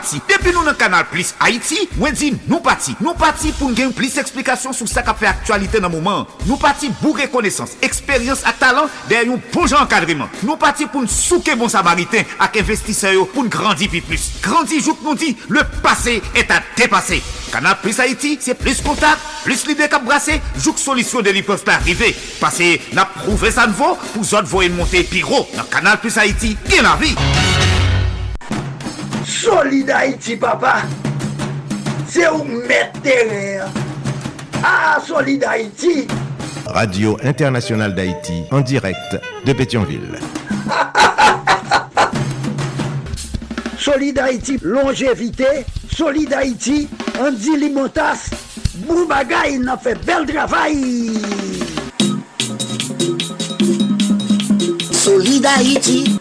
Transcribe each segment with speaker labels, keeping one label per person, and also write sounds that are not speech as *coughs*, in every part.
Speaker 1: pati. Depi nou nan kanal Plus Haiti, mwen di nou pati. Nou pati pou gen plis eksplikasyon sou sa ka fe aktualite nan mouman. Nou pati bou rekonesans, eksperyans ak talant der yon bon poujan enkadriman. Nou pati pou n souke bon samariten ak investiseyo pou n grandi pi plus. Grandi jouk nou di, le pase et a depase. Kanal Plus Haiti, se plus kontak, plus lide kap brase, jouk solisyon de li peuf pa arrive. Pase na prouve sa nvo pou zot voyen monte pi ro. Nan Kanal Plus Haiti, gen la vi.
Speaker 2: Solid Haïti, papa. C'est où mettre terre. Ah, Solid Haïti.
Speaker 3: Radio Internationale d'Haïti en direct de Pétionville. *laughs*
Speaker 2: Solid Haïti, longévité. Solid Haïti, Andy Limotas. Boubagaï, il a fait bel travail.
Speaker 4: Solid Haïti.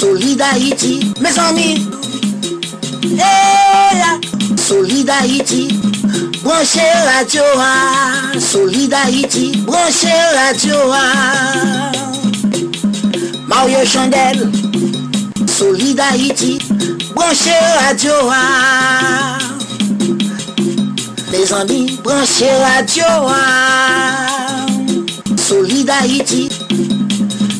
Speaker 4: Solidarity, mes amis. Eh hey, la. Solidarity, branchez la Dioa. Solidarity, branchez la Dioa. Mario Chandel, Solidarity, branchez la Dioa. Mes amis, branchez la Dioa. Solidarity,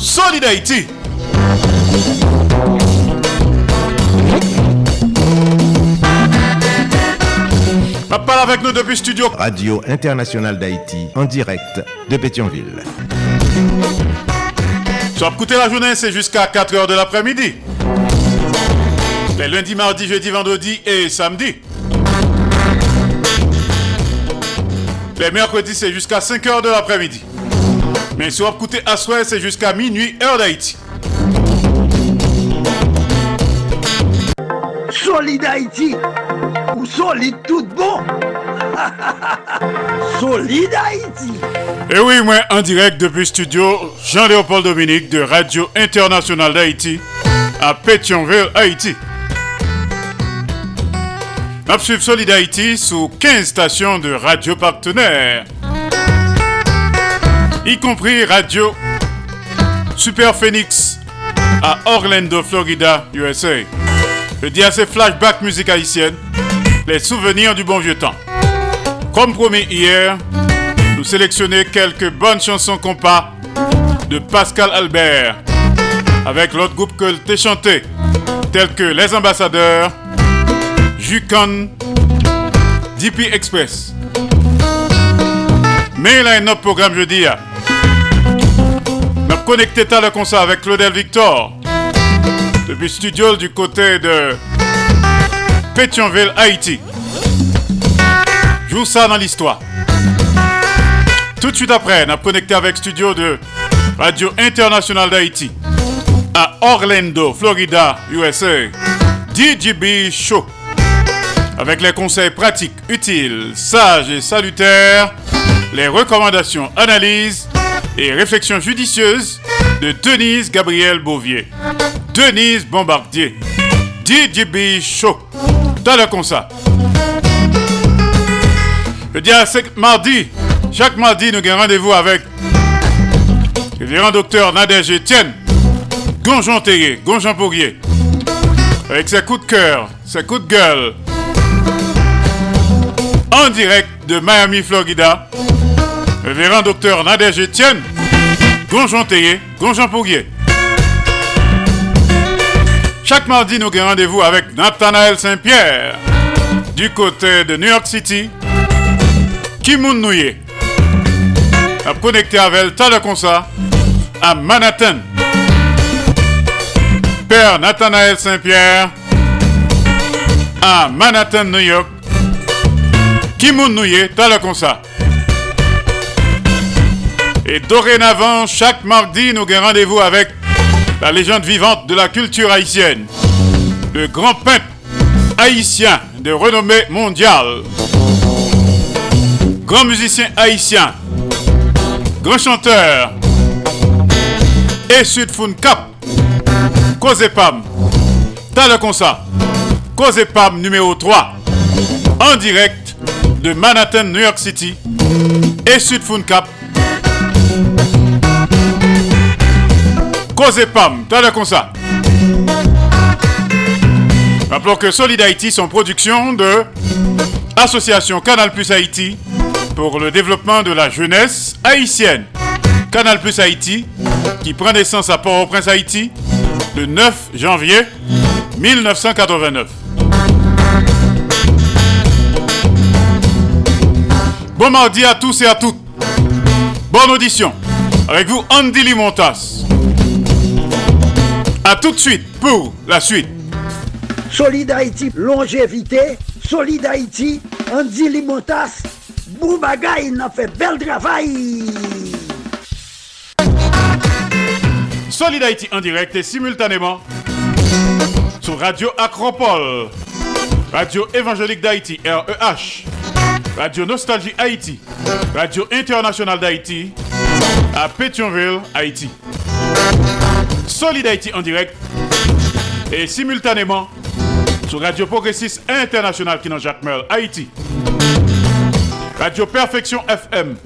Speaker 5: Solid Haïti. Parle avec nous depuis studio.
Speaker 3: Radio Internationale d'Haïti, en direct de Pétionville.
Speaker 5: Sur écouter la journée, c'est jusqu'à 4h de l'après-midi. Les lundis, mardis, jeudi, vendredi et samedi. Les mercredis, c'est jusqu'à 5h de l'après-midi. Mais sur écouter à soir, c'est jusqu'à minuit, heure d'Haïti.
Speaker 2: Solid Haïti ou solide tout bon *laughs* Solid Haïti
Speaker 5: Et oui, moi, en direct depuis studio Jean-Léopold Dominique de Radio Internationale d'Haïti à Pétionville, Haïti. Nous suivons Solid Haïti sous 15 stations de radio partenaires, y compris Radio Super Phoenix à Orlando, Florida, USA. Le DAC Flashback Musique Haïtienne, les souvenirs du bon vieux temps. Comme promis hier, nous sélectionnons quelques bonnes chansons compas de Pascal Albert avec l'autre groupe que t'ai chanté, tels que Les Ambassadeurs, Jucan, DP Express. Mais là, un autre programme jeudi. Connecté à le concert avec Claudel Victor depuis studio du côté de Pétionville, Haïti. Joue ça dans l'histoire. Tout de suite après, on a connecté avec studio de Radio Internationale d'Haïti à Orlando, Florida, USA. DJB Show. Avec les conseils pratiques, utiles, sages et salutaires, les recommandations, analyses et réflexions judicieuses de Denise Gabriel Bouvier. Denise Bombardier. DJB Show. Dans le concert. Le dia mardi, chaque mardi, nous avons rendez-vous avec le révérend docteur Nadège Etienne, Gonjon Théier, Gonjon Pourrier, avec ses coups de cœur, ses coups de gueule, en direct de Miami, Florida, le révérend docteur Nadège Etienne, Gonjon Théier, Gonjon Pourrier. Chaque mardi, nous avons rendez-vous avec Nathanaël Saint-Pierre, du côté de New York City, Kimoun Nouye. A connecté avec comme ça à Manhattan. Père Nathanaël Saint-Pierre à Manhattan, New York. Kimoun Nouye, t'as ça. Et dorénavant, chaque mardi, nous avons rendez-vous avec la légende vivante de la culture haïtienne, le grand peintre haïtien de renommée mondiale, grand musicien haïtien, grand chanteur, et Sud Cap, Kozepam, concert, Kozepam numéro 3, en direct de Manhattan, New York City, et Sud Cap, Cause Pam, t'as comme ça. Rappelons que Solid Haïti sont production de Association Canal Plus Haïti pour le développement de la jeunesse haïtienne. Canal Plus Haïti qui prend naissance à Port-au-Prince Haïti le 9 janvier 1989. Bon mardi à tous et à toutes. Bonne audition. Avec vous, Andy Limontas. A tout de suite pour la suite.
Speaker 2: Solid Haïti, longévité. Solid Haïti, Andy Limotas. Boubagaï, il a fait bel travail.
Speaker 5: Solid Haïti en direct et simultanément sur Radio Acropole, Radio Évangélique d'Haïti, REH, Radio Nostalgie Haïti, Radio Internationale d'Haïti, à Pétionville, Haïti. Solid Haïti en direct et simultanément sur Radio Progressiste International qui dans Jacques Merle, Haïti. Radio Perfection FM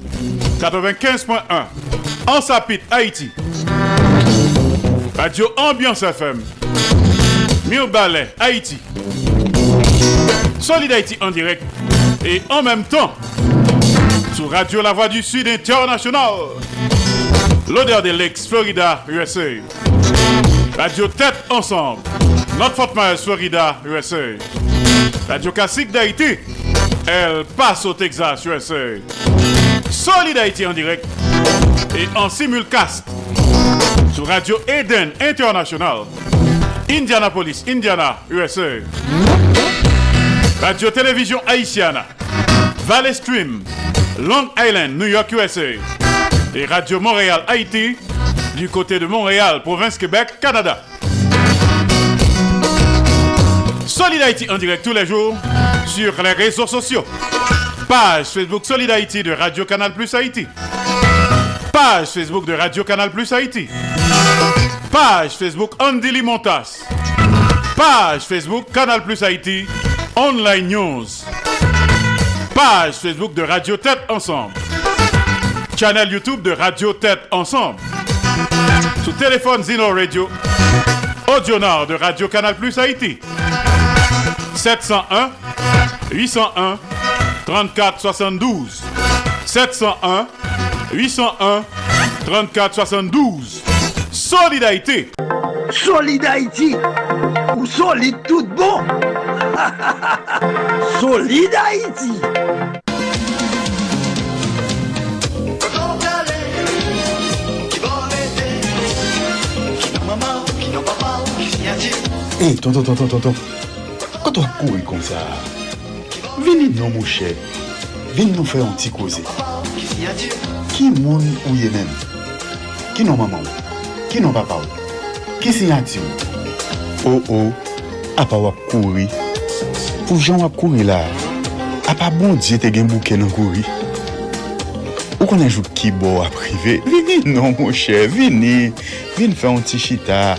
Speaker 5: 95.1 en Sapit, Haïti. Radio Ambiance FM Mille Ballet, Haïti. Solid Haïti en direct et en même temps Sous Radio La Voix du Sud International. L'odeur des Lakes, Florida, USA. Radio Tête Ensemble. Notre Fort Myers, Florida, USA. Radio Classique d'Haïti. Elle passe au Texas, USA. Solid Haïti en direct et en simulcast sur Radio Eden International. Indianapolis, Indiana, USA. Radio Télévision Haïtiana. Valley Stream, Long Island, New York, USA. Et Radio Montréal, Haïti, du côté de Montréal, province Québec, Canada. Solid Haïti en direct tous les jours sur les réseaux sociaux. Page Facebook Solid Haïti de Radio Canal Plus Haïti. Page Facebook de Radio Canal Plus Haïti. Page Facebook Andy Limontas. Page Facebook Canal Plus Haïti. Online News. Page Facebook de Radio Tête Ensemble. Channel YouTube de Radio Tête Ensemble. Sous téléphone Zino Radio. Audio Nord de Radio Canal Plus Haïti. 701 801 34 72 701 801 34 72 Solidarité
Speaker 2: Solid Haïti ou solide tout bon *laughs* Solid Haïti
Speaker 6: Hey, tonton, tonton, tonton, Koto ak kouri kon sa, vini nou mouche, vini nou fè an ti koze. Ki moun ou ye men? Ki nou maman ou? Ki nou papa ou? Ki si ati ou? Ou oh, ou, oh, apa wak kouri. Pou jan wak kouri la, apa bon diye te gen bouke nan kouri. Ou konen jou ki bo aprive, vini nou mouche, vini, vini fè an ti chita.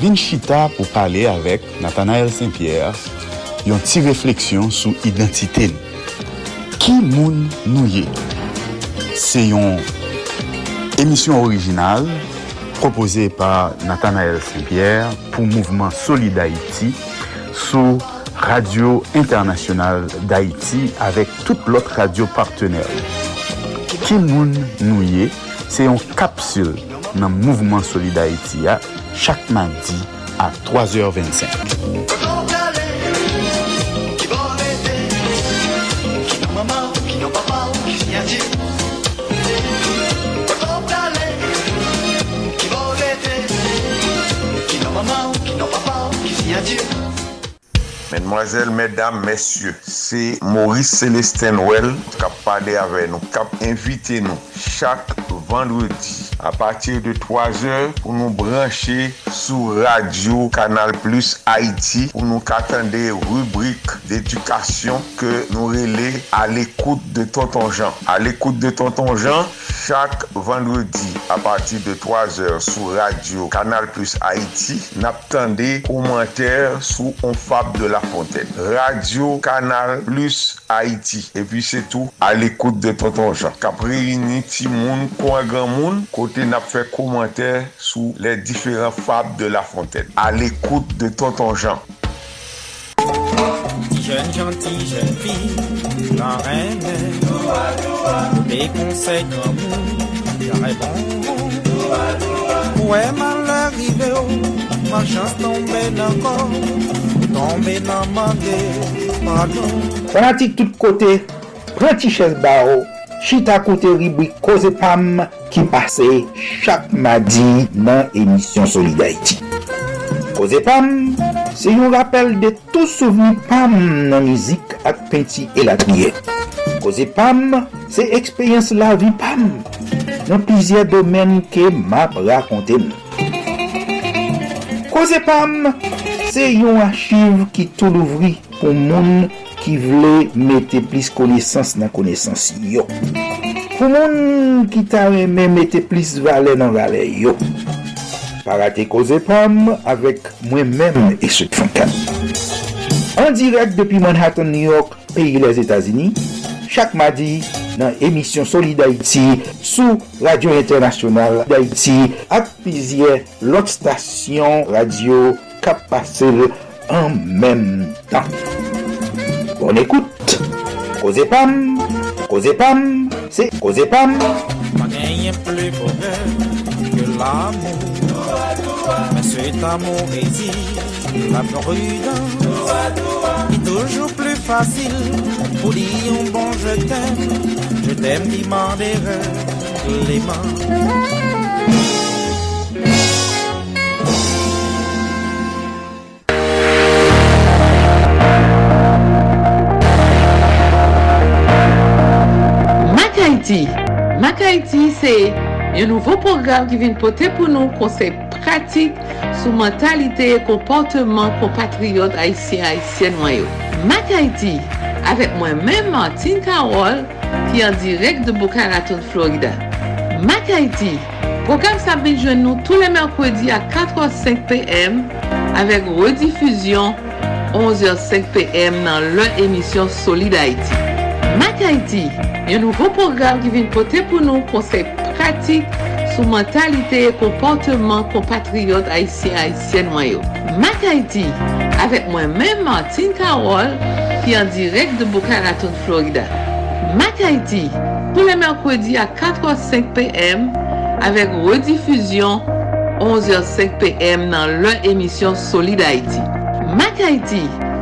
Speaker 6: vin chita pou pale avek Nathanael Saint-Pierre yon ti refleksyon sou identite nou. Ki moun nou ye? Se yon emisyon orijinal propose par Nathanael Saint-Pierre pou mouvment Soli d'Haïti sou Radio Internasyonal d'Haïti avek tout lot radio partenèl. Ki moun nou ye? Se yon kapsil nan mouvment Soli d'Haïti ya chaque mardi à 3h25.
Speaker 7: Mesdemoiselles, mesdames, messieurs, c'est Maurice Célestin Well qui a parlé avec nous, qui a invité nous chaque vendredi a patir de 3 or pou nou branche sou radio Kanal Plus Haiti pou nou katande rubrik d'edukasyon ke nou rele a l'ekoute de Tonton Jean. A l'ekoute de Tonton Jean, chak vendredi a patir de 3 or sou radio Kanal Plus Haiti nap tande komenter sou On Fab de la Fontaine. Radio Kanal Plus Haiti. E pi se tou a l'ekoute de Tonton Jean. Kapri ni ti moun, kwa gran moun, kote kote nap fè komantè sou lè diferent fab de La Fontaine. A l'ekoute de Tonton Jean.
Speaker 8: Jeune gentil, jeune fille, la reine, doua, doua, des conseils comme nous, j'aurais bon goût. Ouais, mal arrivé, oh, ma chance tombée dans le corps, tombée dans ma gueule, pardon.
Speaker 9: Fanatique tout côté, petit chaise barreau. chita kote ribwi Koze Pam ki pase chak madi nan emisyon Solidarity. Koze Pam, se yon rappel de tou souveni Pam nan mizik ak penti elatriye. Koze Pam, se ekspeyens la vi Pam nan plizye domen ke map rakonte nou. Koze Pam, se yon achiv ki tou louvri pou moun ki vle mette plis konesans nan konesans yo. Pou moun ki ta reme mette plis vale nan vale yo. Parate koze pam avek mwen men e sot fankan. An direk depi Manhattan, New York, peyi les Etasini, chak madi nan emisyon Solid d'Haïti sou Radio Internasyonal d'Haïti ak pizye lot stasyon radio kap pase an menm tan. Bonne écoute.
Speaker 10: Kozepam, Kozepam, c'est Kozepam.
Speaker 8: Pas gagné plus bonheur que l'amour. Mais cet amour exige la prudence. Et toujours plus facile pour dire un bon je t'aime. Je t'aime, demander les mains.
Speaker 11: Haiti. Mak Haiti se yon nouvo program ki vin pote pou nou konsep pratik sou mentalite e komporteman kompatriot Haitien Haitien wanyo. Mak Haiti, avek mwen men Martin Karol ki an direk de Boca Raton, Florida. Mak Haiti, program sa benjwen nou tou le merkwedi a 4h05 pm avek redifuzyon 11h05 pm nan lè emisyon Solid Haiti. Mak Haiti, yon nouvo program ki vin pote pou nou konsep pratik sou mentalite e komporteman kompatriot Haitien-Haitien wanyo. Mak Haiti, avek mwen men Martin Karol ki an direk de Boca Raton, Florida. Mak Haiti, pou le merkwedi a 4.05 pm avek redifuzyon 11.05 pm nan lè emisyon Solid Haiti. Mak Haiti,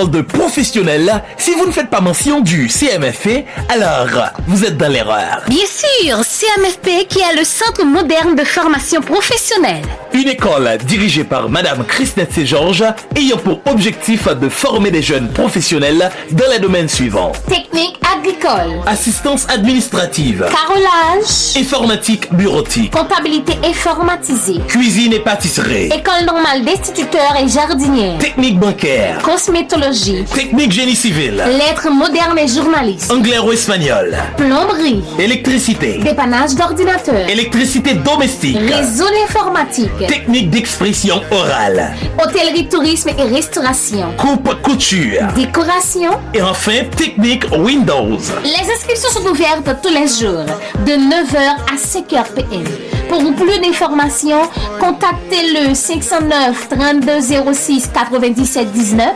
Speaker 12: Parle de professionnel, si vous ne faites pas mention du CMFP, alors vous êtes dans l'erreur.
Speaker 13: Bien sûr, CMFP qui est le Centre moderne de formation professionnelle.
Speaker 12: Une école dirigée par Madame Christine Georges ayant pour objectif de former des jeunes professionnels dans les domaines suivants.
Speaker 13: Technique agricole,
Speaker 12: Assistance administrative,
Speaker 13: carrelage,
Speaker 12: informatique bureautique,
Speaker 13: comptabilité informatisée,
Speaker 12: cuisine et pâtisserie,
Speaker 13: école normale d'instituteurs et jardinières,
Speaker 12: technique bancaire,
Speaker 13: cosmétologie,
Speaker 12: technique génie civil,
Speaker 13: lettres modernes et journalistes,
Speaker 12: anglais ou espagnol,
Speaker 13: plomberie,
Speaker 12: électricité,
Speaker 13: dépannage d'ordinateur,
Speaker 12: électricité domestique,
Speaker 13: réseau informatique,
Speaker 12: technique d'expression orale,
Speaker 13: hôtellerie, tourisme et restauration,
Speaker 12: coupe couture,
Speaker 13: décoration.
Speaker 12: et enfin technique Windows.
Speaker 13: Les inscriptions sont ouvertes tous les jours de 9h à 5h PM. Pour plus d'informations, contactez le 509 3206 97 19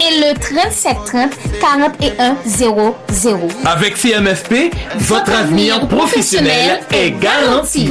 Speaker 13: et le 37 30 41 00.
Speaker 12: Avec CMFP, votre avenir professionnel est garanti.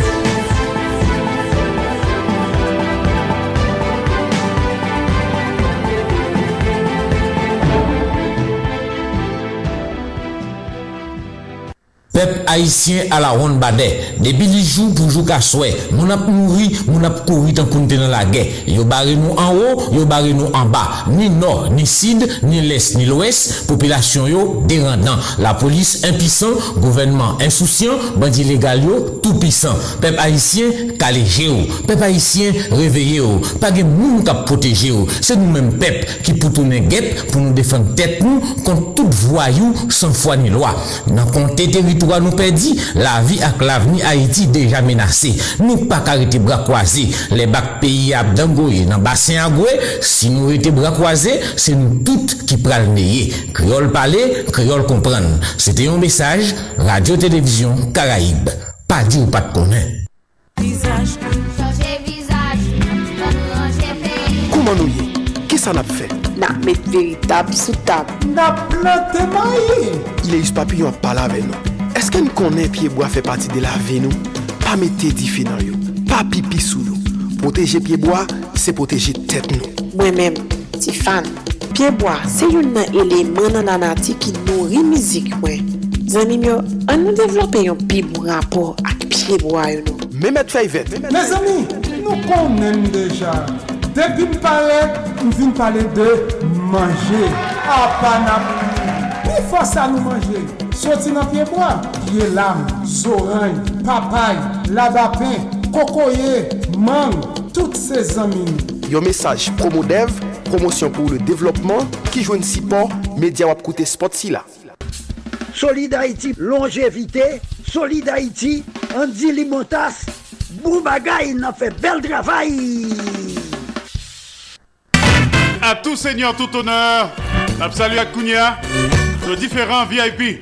Speaker 14: Peuple haïtien à la ronde badé. Depuis les jours pour jouer qu'à souhait. Mon ap mouri, mon ap couru dans la guerre. Yo barré nous en haut, yo barré nous en bas. Ni nord, ni sud, ni l'est, ni l'ouest. Population yo dérendant. La police impuissant, gouvernement insouciant, bandit légal yo tout puissant. Peuple haïtien calégé yo. Peuple haïtien réveillé yo. Pas de moun k'ap protéger yo. C'est nous-mêmes peuple qui pour tourner guette pour nous défendre tête nous contre tout voyou sans foi ni loi. Dans territoire nous perdit, la vie avec l'avenir Haïti déjà menacée. Nous pas arrêter bras croisés. Les bacs pays à Dangoye dans bassin à Goué, si nous étions bras croisés, c'est nous toutes qui pral neye. Créole parler, créole comprendre. C'était un message Radio Télévision Caraïbe. Pas dit ou pas de connaître.
Speaker 15: Comment nous y Qu'est-ce qu'on a fait?
Speaker 16: N'a mettre véritable sous table.
Speaker 15: N'a planté maïs. Il est papillon parle avec nous. Est-ce Eske nou konen piyeboa fe pati de la ve nou? Pa mette di fe nan yo, pa pipi sou nou. Poteje piyeboa, se poteje tet nou. Mwen
Speaker 16: men, ti fan, piyeboa se yon nan eleman nan anati ki nou rimizik mwen. Zanim yo, an nou devlope yon pi bon rapor ak piyeboa yo nou.
Speaker 15: Mehmet Fayvet.
Speaker 17: Me zami, nou konen deja. Depi m pale, m vin pale de manje. A panam, pi fosa nou manje. Soti nan piyeboa. Piye lam, zoran, papay, labapen, kokoye, mang, tout se zamin.
Speaker 15: Yon mesaj Promodev, promosyon pou le devlopman, ki jwen si por, media wap koute spot si la.
Speaker 2: Solid Haïti, longévité. Solid Haïti, Andy Limotas. Boubagaï, n'a fait bel travail.
Speaker 5: À tout seigneur, tout honneur, salut à Kounia, nos différents VIP,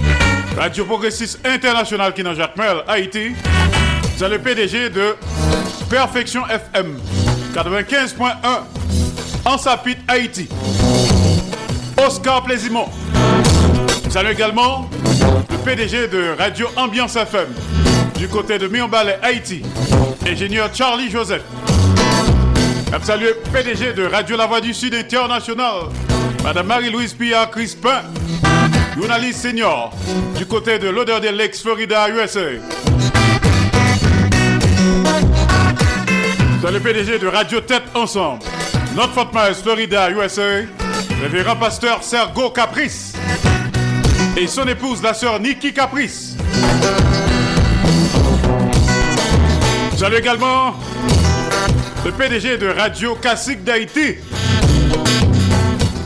Speaker 5: Radio Progressiste International qui dans Jacmel, Haïti. C'est le PDG de Perfection FM 95.1 en Sapit, Haïti. Oscar Plaisimont. Salut également le PDG de Radio Ambiance FM du côté de Mionbalais, Haïti, ingénieur Charlie Joseph. Salut PDG de Radio La Voix du Sud International, Madame Marie-Louise Pia Crispin, journaliste senior du côté de l'odeur de l'ex Florida, USA. Salut le PDG de Radio Tête Ensemble, North Fort Myers, Florida, USA, révérend pasteur Sergo Caprice et son épouse, la sœur Nikki Caprice. Salut également le PDG de Radio Classique d'Haïti.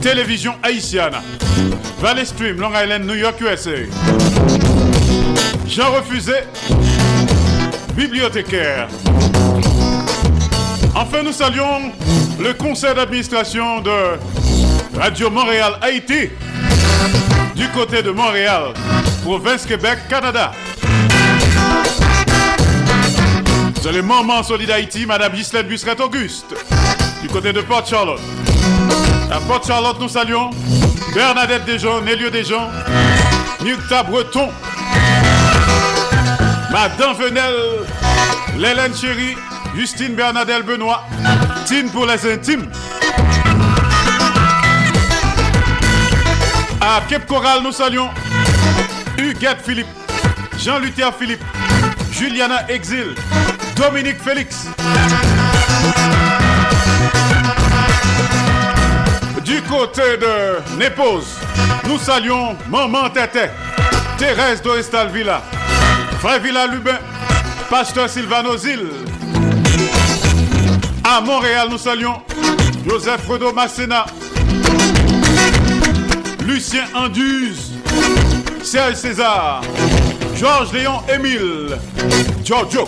Speaker 5: Télévision Haïtienne. Valley Stream, Long Island, New York, USA. Jean Refusé, bibliothécaire. Enfin, nous saluons le conseil d'administration de Radio Montréal Haïti du côté de Montréal, province Québec, Canada. C'est le moment solide Haïti, Madame Gislaine Busseret Auguste, du côté de Port Charlotte. À Port Charlotte, nous saluons Bernadette Desjons, Nélio Desjons, Myrta Breton, Madame Venel, Lélène Chéri, Justine Bernadette Benoît, Tine pour les intimes. À Cape Coral, nous saluons Huguette Philippe, Jean-Luther Philippe, Juliana Exil, Dominique Félix. Du côté de Népose, nous saluons Maman Tété, Thérèse Dorestal Villa, Frère Lubin, Pasteur Sylvano Zil. À Montréal, nous saluons Joseph Fredo Massena, Lucien Anduze, Serge César, Georges Léon Émile, Giorgio.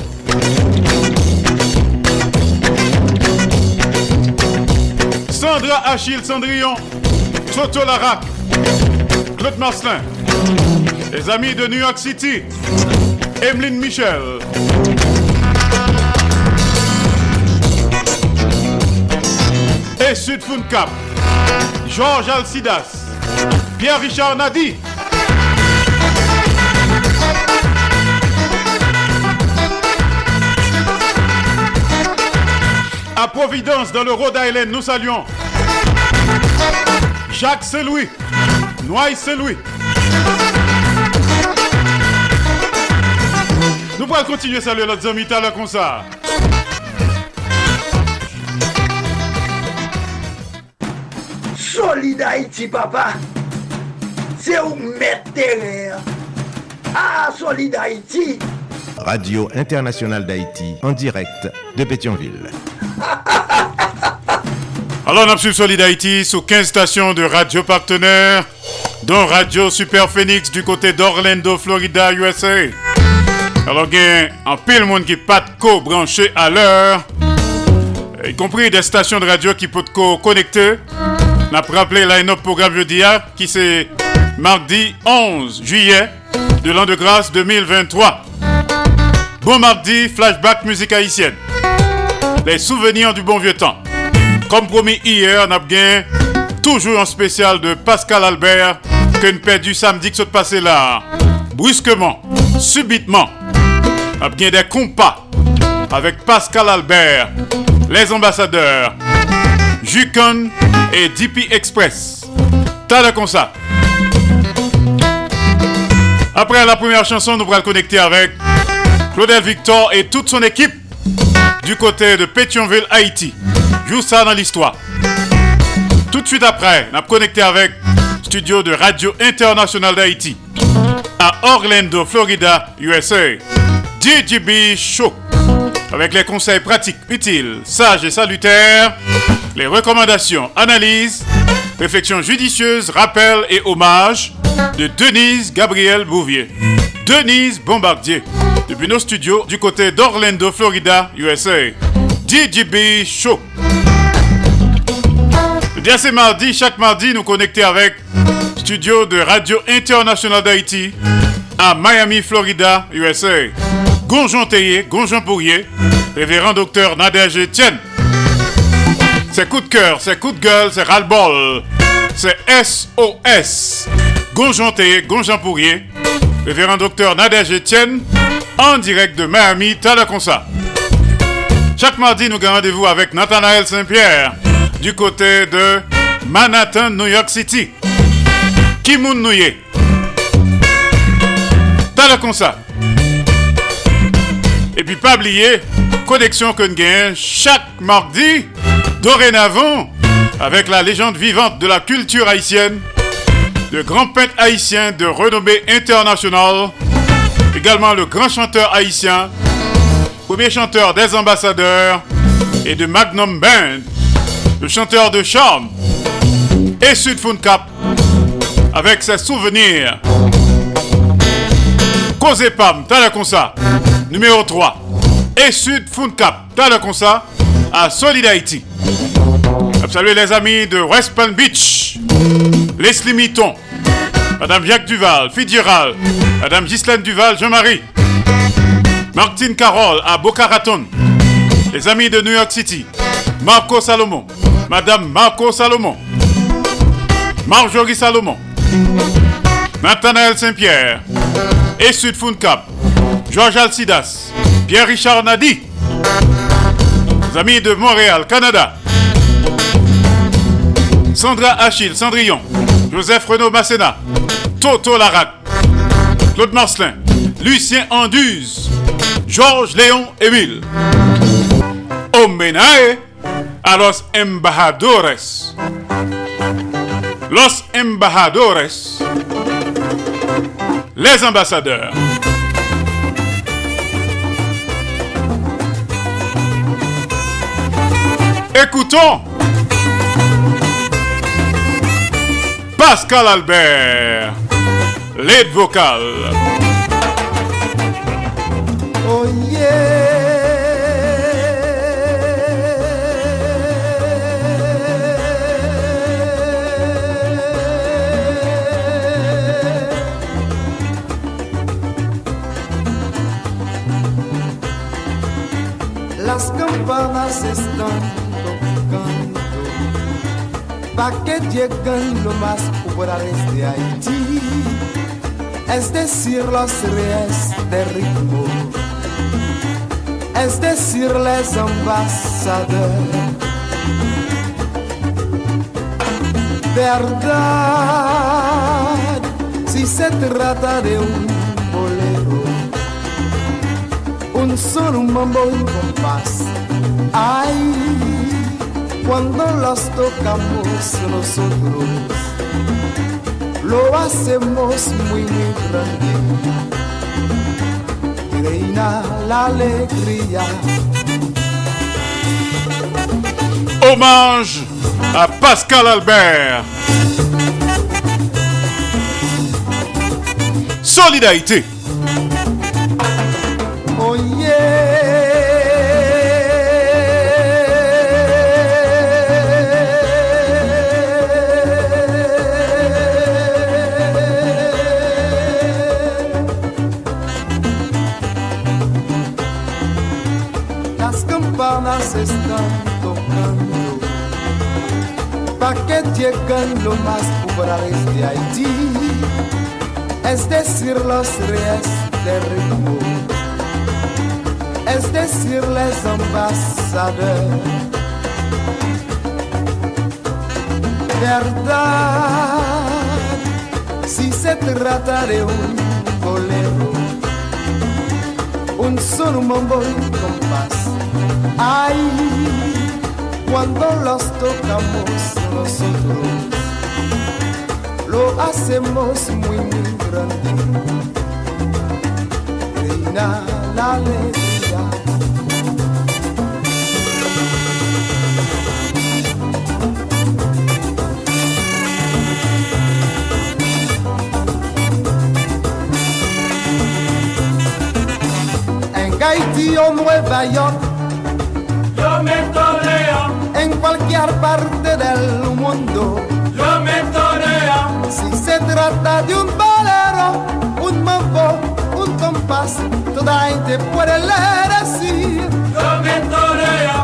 Speaker 5: Sandra Achille Cendrillon, Toto Larac, Claude Marcelin, les amis de New York City, Emeline Michel. Et Sud Cap, Georges Alcidas, Pierre-Richard Nadi. À Providence, dans le Rhode Island, nous saluons Jacques Seloui, Noailles Seloui. Nous pourrons continuer à saluer notre ami tout à l'heure comme ça.
Speaker 2: Solid Haïti, papa. c'est où mettre terrain. Ah, Solid Haïti.
Speaker 3: Radio Internationale d'Haïti, en direct de Pétionville.
Speaker 5: Alors, on a suivi Solid sous 15 stations de radio partenaires, dont Radio Super Phoenix du côté d'Orlando, Florida, USA. Alors, il y a un pile monde qui pas co-branché à l'heure, y compris des stations de radio qui peuvent co-connecter. On a rappelé line-up programme jeudi qui c'est mardi 11 juillet de l'an de grâce 2023. Bon mardi, flashback musique haïtienne. Les souvenirs du bon vieux temps. Comme promis hier, on a bien toujours un spécial de Pascal Albert que nous perdu samedi qui s'est passé là. Brusquement, subitement, on a bien des compas avec Pascal Albert, les ambassadeurs, Jukon et DP Express. T'as comme ça. Après la première chanson, nous allons connecter avec Claudel Victor et toute son équipe du côté de Pétionville, Haïti. Joue ça dans l'histoire. Tout de suite après, on a connecté avec studio de Radio Internationale d'Haïti à Orlando, Florida, USA. DJB Show avec les conseils pratiques, utiles, sages et salutaires, les recommandations, analyses, réflexions judicieuses, rappels et hommages de Denise Gabriel Bouvier. Denise Bombardier, depuis nos studios du côté d'Orlando, Florida, USA. DJB Show. Bien c'est mardi, chaque mardi nous connecter avec studio de Radio Internationale d'Haïti à Miami, Florida, USA. Gonjon Théier, Gonjon Pourrier, révérend docteur Nadège Etienne. C'est coup de cœur, c'est coup de gueule, c'est ras-le-bol, c'est SOS. Gonjon Théier, Gonjon Pourrier, révérend docteur Nadège Etienne, en direct de Miami, Talaconsa. Chaque mardi, nous avons rendez-vous avec Nathanaël Saint-Pierre du côté de Manhattan, New York City. Kimoun Nouye. Talaconsa. Et puis pas oublier, connexion que nous chaque mardi, dorénavant, avec la légende vivante de la culture haïtienne, le grand peintre haïtien de renommée internationale, également le grand chanteur haïtien, premier chanteur des ambassadeurs et de Magnum Band, le chanteur de charme et Sud Cap, avec ses souvenirs. Pam, Talakonsa, numéro 3. Et Sud Cap, Talakonsa, à Solid Haïti. Salut les amis de West Palm Beach, Leslie Mitton, Madame Jacques Duval, Fitzgerald, Madame Ghislaine Duval, Jean-Marie, Martine Carole à Boca Raton, les amis de New York City, Marco Salomon, Madame Marco Salomon, Marjorie Salomon, Nathanaël Saint-Pierre, et Sud Cap, Georges Alcidas, Pierre-Richard Nadi, amis de Montréal, Canada, Sandra Achille, Cendrillon, Joseph Renaud Masséna, Toto Larac, Claude Marcelin, Lucien Anduze, Georges Léon Émile. Homenaje a los embajadores. Los embajadores. Les ambassadeurs. Écoutons Pascal Albert, l'aide vocale.
Speaker 17: Están tocando, pa' que lleguen lo más populares de Haití, es decir, los reyes de ritmo, es decir, les ambassadeurs. Verdad, si se trata de un bolero, un son, un mambo, un compás. Ay, cuando los tocamos nosotros,
Speaker 18: lo hacemos muy muy grande. Reina la alegría.
Speaker 5: Hommage à Pascal Albert. Solidarité.
Speaker 18: Pa que llegan los más populares de Haití, es decir, los reyes de ritmo, es decir, les ambasadores. Verdad, si se trata de un bolero, un solo mambo y compás. Ay, cuando los tocamos nosotros, lo hacemos muy, muy grande. Reina la alegría. En Haití o Nueva York,
Speaker 19: Yo me toreo,
Speaker 18: en cualquier parte del mundo.
Speaker 19: yo me toreo,
Speaker 18: Si se trata de un bolero, un mambo, un compás, toda gente puede leer así.
Speaker 19: yo me toreo,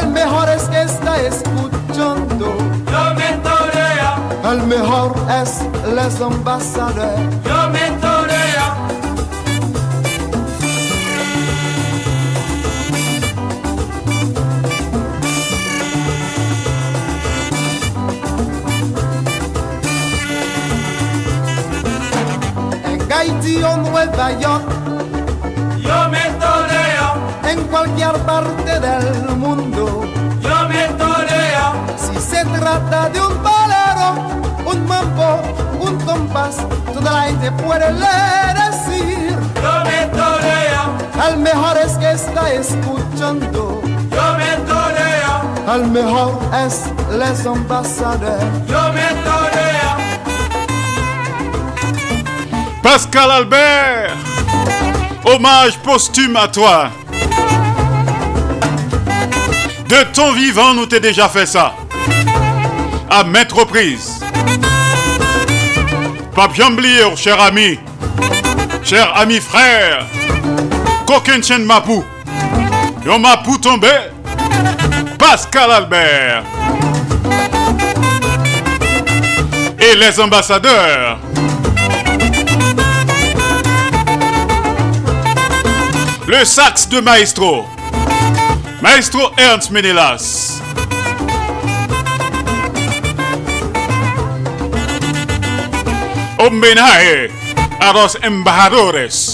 Speaker 18: El mejor es que está escuchando.
Speaker 19: yo me toreo,
Speaker 18: El mejor es les ambasadores.
Speaker 19: yo me
Speaker 18: Haití o Nueva York,
Speaker 19: Yo me toreo,
Speaker 18: en cualquier parte del mundo.
Speaker 19: yo me toreo,
Speaker 18: Si se trata de un bolero, un mambo, un compás, toda la gente puede leer decir.
Speaker 19: yo me toreo,
Speaker 18: El mejor es que está escuchando.
Speaker 19: yo me toreo,
Speaker 18: El mejor es les ambasadores.
Speaker 19: yo me.
Speaker 5: Pascal Albert. Hommage posthume à toi. De ton vivant, nous t'ai déjà fait ça. À maintes reprises. Pas bien oublier, cher ami. Cher ami frère. Qu'aucun chien mapou. Yon mapou tombé. Pascal Albert. Et les ambassadeurs. Le sax de Maestro. Maestro Ernst Menelas. Homenaje a los embajadores.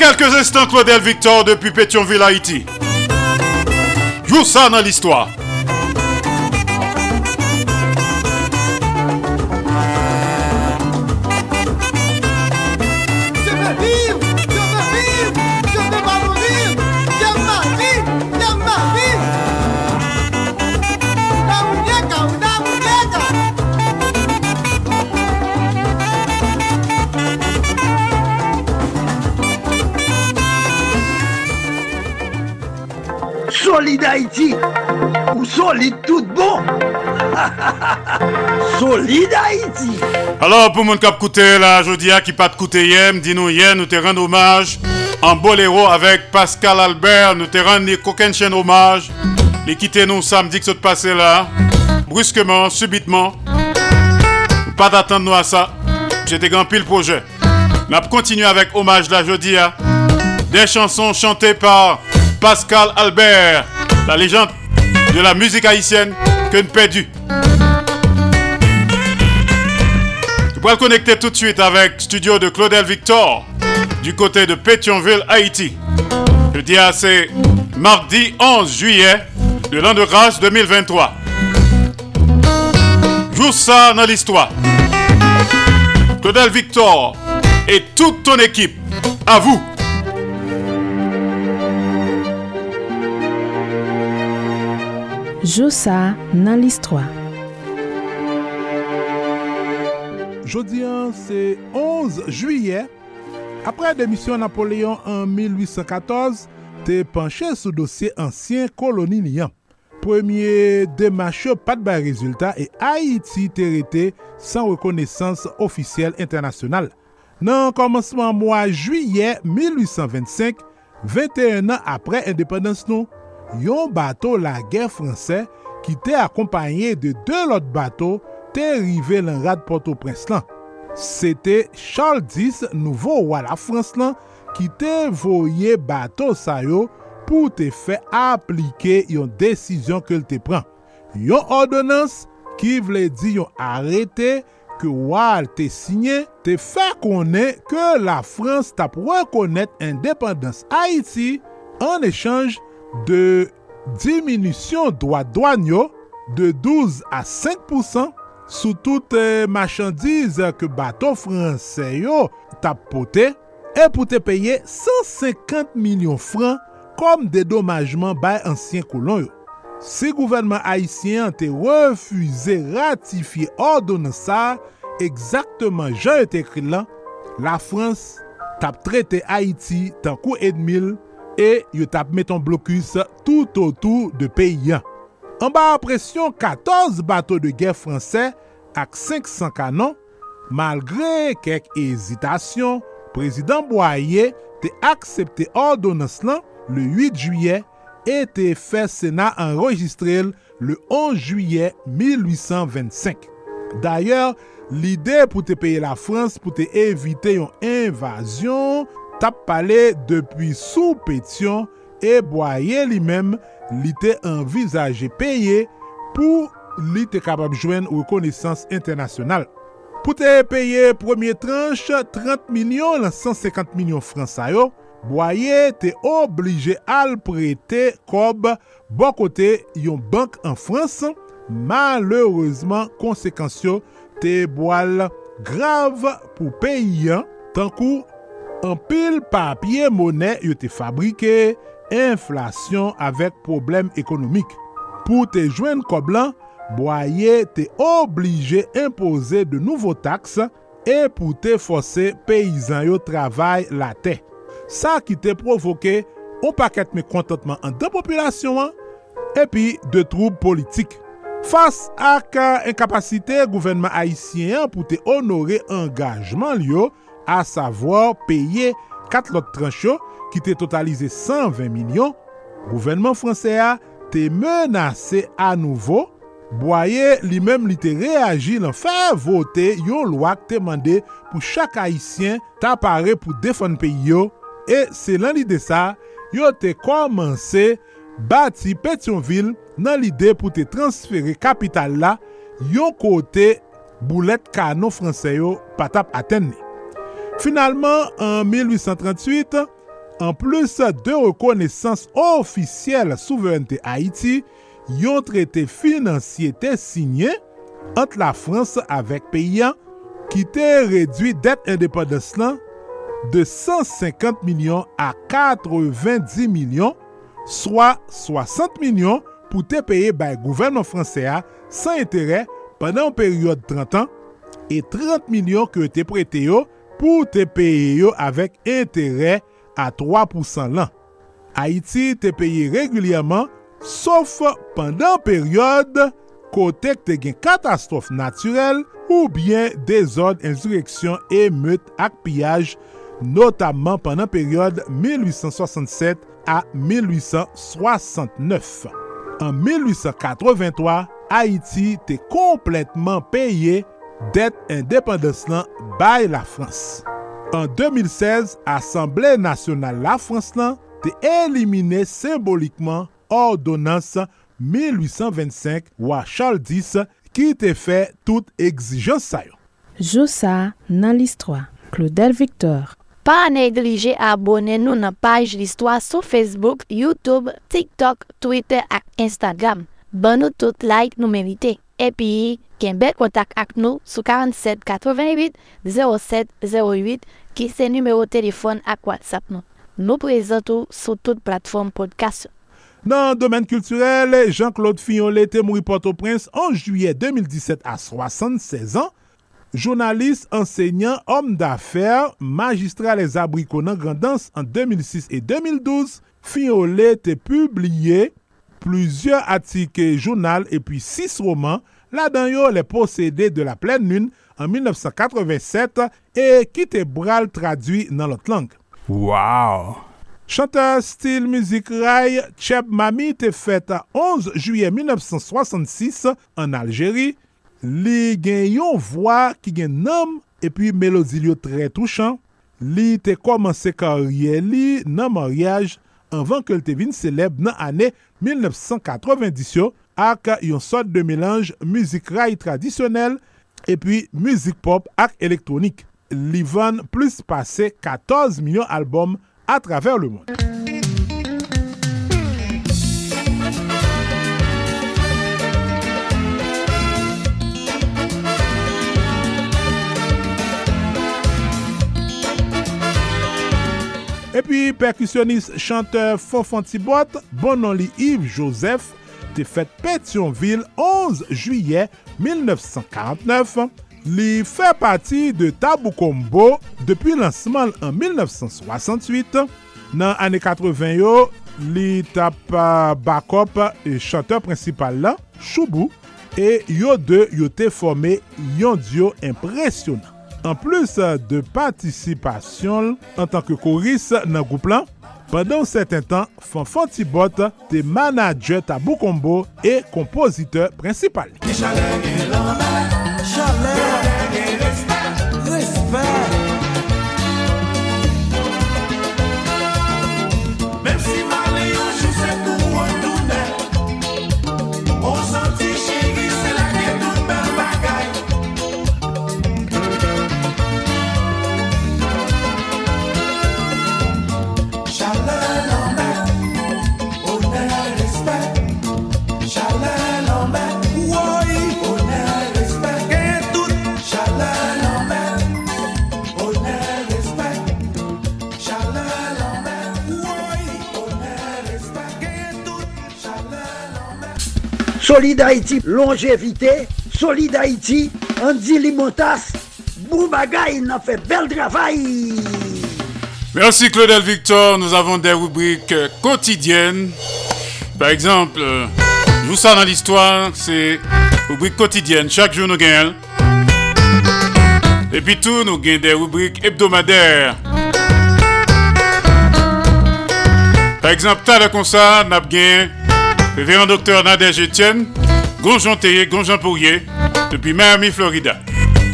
Speaker 5: Quelques instants, Claudel Victor depuis Pétionville, Haïti. Joue ça dans l'histoire.
Speaker 2: Solide Haïti, ou solide tout bon. *laughs* solide Haïti.
Speaker 5: Alors, pour mon cap coûté là, je dis à qui pas de coûté dis-nous hier, nous te rendons hommage en boléro avec Pascal Albert, nous te rendons coquin chaîne hommage. Les quitter nous samedi que ça te passé là, brusquement, subitement. Pas d'attendre nous à ça. J'étais grand pile projet. On a continué avec hommage là, jeudi des chansons chantées par Pascal Albert, la légende de la musique haïtienne nous perdu. Nous allons connecter tout de suite avec studio de Claudel Victor du côté de Pétionville, Haïti. Je dis à c'est mardi 11 juillet de l'an de grâce 2023. Joue ça dans l'histoire. Claudel Victor et toute ton équipe, à vous.
Speaker 20: Joussa nan l'histoire.
Speaker 21: Jodi an, se 11 juye, apre demisyon Napoléon an 1814, te penche sou dosye ansyen koloni liyan. Premye demache pat bay rezultat e Haiti te rete san rekonesans ofisyel internasyonal. Nan komanseman mwa juye 1825, 21 an apre independans nou, yon bato la gen franse ki te akompanyen de de lot bato te rive lan rad Port-au-Prince lan. Sete Charles X, nouvo wala Frans lan, ki te voye bato sayo pou te fe aplike yon desisyon ke l te pran. Yon ordonans ki vle di yon arete ke wal te sinye, te fe konen ke la Frans tap rekonet independans Haiti an echange de diminisyon doa douanyo de 12 a 5% sou tout euh, machandiz ke baton franse yo tap pote, e pou te peye 150 milyon fran kom dedomajman bay ansyen kolon yo. Se gouvernement haisyen te refuize ratifiye ordonan sa, ekzakteman jan ete kri lan, la Frans tap trete Haiti tankou Edmil e yo tap meton blokus tout otou de peyyan. An ba apresyon 14 bato de ger franse ak 500 kanon, malgre kek ezitasyon, prezident Boye te aksepte ordonans lan le 8 juye e te fe Sena enregistrel le 11 juye 1825. D'ayor, l'ide pou te peye la Frans pou te evite yon invasyon tap pale depi sou petyon e boye li mem li te envizaje peye pou li te kapab jwen rekonesans internasyonal. Pou te peye premier tranche 30 milyon lan 150 milyon fransa yo, boye te oblije al prete kob bon kote yon bank an Fransan, malereusement konsekansyo te boal grav pou peyen tankou an pil papye monen yo te fabrike, inflasyon avèk problem ekonomik. Pou te jwen koblan, boye te oblije impose de nouvo taks e pou te fose peyizan yo travay la te. Sa ki te provoke, ou paket me kontantman an de populasyon an, epi de troub politik. Fas ak enkapasite gouvenman Haitien pou te onore engajman liyo, a savor peye kat lot trancho ki te totalize 120 milyon, gouvenman franse a te menase a nouvo, boye li mem li te reagi lan fè vote yon lwak te mande pou chak haisyen ta pare pou defon peyi yo, e se lan li de sa, yo te komanse bati Petionville nan li de pou te transfere kapital la yon kote boulet kano franse yo patap atenne. Finalman, an 1838, an plus de rekonesans ofisyel souverente Haiti, yon trete finansye te sinye ant la Frans avek peyyan ki te redwi det independens lan de 150 milyon a 90 milyon, swa 60 milyon pou te peye bay gouvernement franse a san entere panan ou peryode 30 an, e 30 milyon ke te prete yo pou te peye yo avèk entere a 3% lan. Haiti te peye regulyaman, sof pandan peryode kotek te gen katastrofe naturel ou bien dezod, insureksyon, e meut ak piyaj, notamman pandan peryode 1867 a 1869. An 1883, Haiti te kompletman peye det indépendance lan bay la Frans. An 2016, Assemblée Nationale la Frans lan te elimine symbolikman ordonans 1825 wa Charles X ki te fe tout exijans sayon.
Speaker 20: Joussa nan l'histoire. Claudel Victor.
Speaker 22: Pa neglije abone nou nan page l'histoire sou Facebook, YouTube, TikTok, Twitter ak Instagram. Ban nou tout like nou merite. Epi, Ken bel kontak ak nou sou 47 88 07 08 ki se numero telefon ak WhatsApp nou. Nou prezentou sou tout platform podcast.
Speaker 21: Nan domen kulturel, Jean-Claude Fillon lete mouri Port-au-Prince an juye 2017 a 76 an. Jounalist, enseignant, homme d'affaires, magistrat les abricots grandance en 2006 et 2012, Fillon a publié plusieurs articles journal et puis six romans Ladan yo le posede de la plen lune an 1987 e ki te bral tradwi nan lot lang. Wow! Chanteur stil muzik ray Cheb Mami te fet 11 juye 1966 an Algeri. Li gen yon vwa ki gen nam epi melodi liyo tre touchan. Li te komanse karye li nan maryaj anvan ke lte vin seleb nan ane 1990 yo ak yon sot de melange müzik ray tradisyonel epi müzik pop ak elektronik. Li van plus pase 14 milyon albom a traver le moun. Epi perkusyonist chanteur Fofantibot, bonon li Yves Joseph, te fèt Pétionville 11 juyè 1949. Li fè pati de Tabou Kombo depi lansman an 1968. Nan ane 80 yo, li tap euh, bakop e chanteur prinsipal la, Choubou, e yo de yo te formè yon diyo impresyonan. An plus euh, de patisipasyon an tanke koris nan goup lan, Pendan ou seten tan, Fanfan Tibot te manaje tabou kombo e kompoziteur prinsipal.
Speaker 2: Solid Haïti, longévité. Solid Haïti, Andy Limotas. Boubagaï, il a fait bel travail.
Speaker 5: Merci Claudel Victor. Nous avons des rubriques euh, quotidiennes. Par exemple, euh, je vous ça dans l'histoire, c'est rubrique quotidienne. Chaque jour, nous gagnons. Et puis tout, nous gagnons des rubriques hebdomadaires. Par exemple, t'as le concert, nous avons Révérend docteur Nadège Etienne, Gonjon Théier, Gonjon Pourrier, depuis Miami, Florida.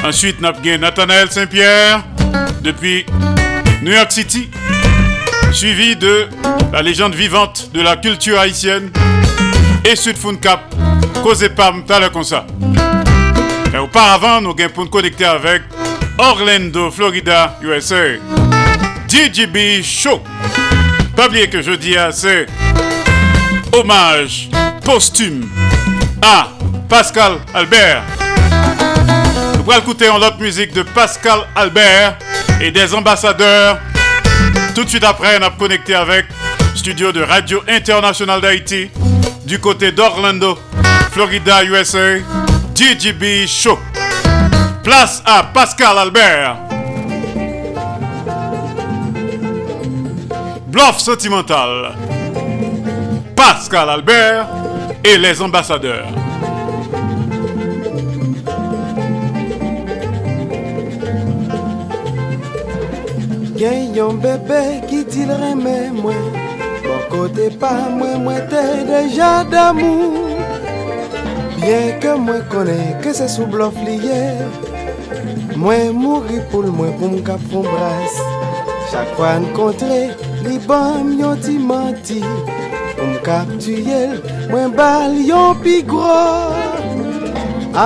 Speaker 5: Ensuite, nous Nathanaël Saint-Pierre, depuis New York City, suivi de la légende vivante de la culture haïtienne, et Sud Cap, Pam, Tala Consa. Et auparavant, nous avons pour connecter avec Orlando, Florida, USA. DJB Show. Pas oublier que je dis assez hommage posthume à Pascal Albert. Nous allons écouter en l'autre musique de Pascal Albert et des ambassadeurs. Tout de suite après, on a connecté avec studio de Radio International d'Haïti du côté d'Orlando, Florida, USA, DJB Show. Place à Pascal Albert. Bluff sentimental. Pascal Albert et les ambassadeurs.
Speaker 18: Gen yon bebe ki til reme mwen Bon kote pa mwen mwen te deja damou Bien ke mwen kone ke se sou blof liye Mwen mouri pou l mwen pou m kap fon bras Chak fwa n kontre li bam yon ti manti kap tuyel, mwen bal yon pi gro.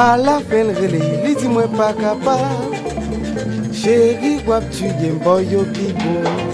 Speaker 18: A la fen rele, li di mwen pa kapab. Cheri wap tuyem boy yo pi
Speaker 5: gro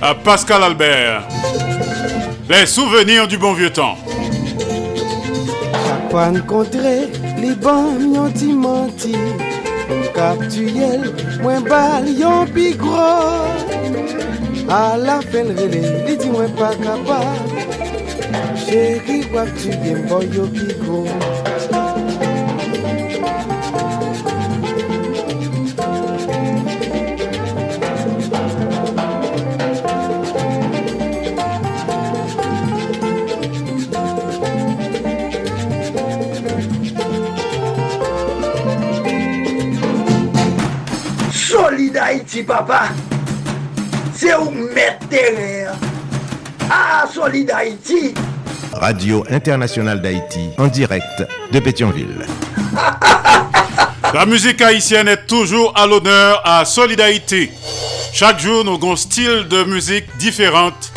Speaker 5: À Pascal Albert. Les souvenirs du bon vieux temps.
Speaker 18: Chaque fois rencontré, les bons dit menti moins bal yon pi gros A la fin rele, li di mwen pa kapab Chéri, wap tuye mboy yo pi
Speaker 2: papa. C'est où mettre terrain. Ah, Solid Haïti.
Speaker 3: Radio Internationale d'Haïti, en direct de Pétionville. *laughs*
Speaker 5: La musique haïtienne est toujours à l'honneur à Solidarité. Chaque jour, nous avons un style de musique différente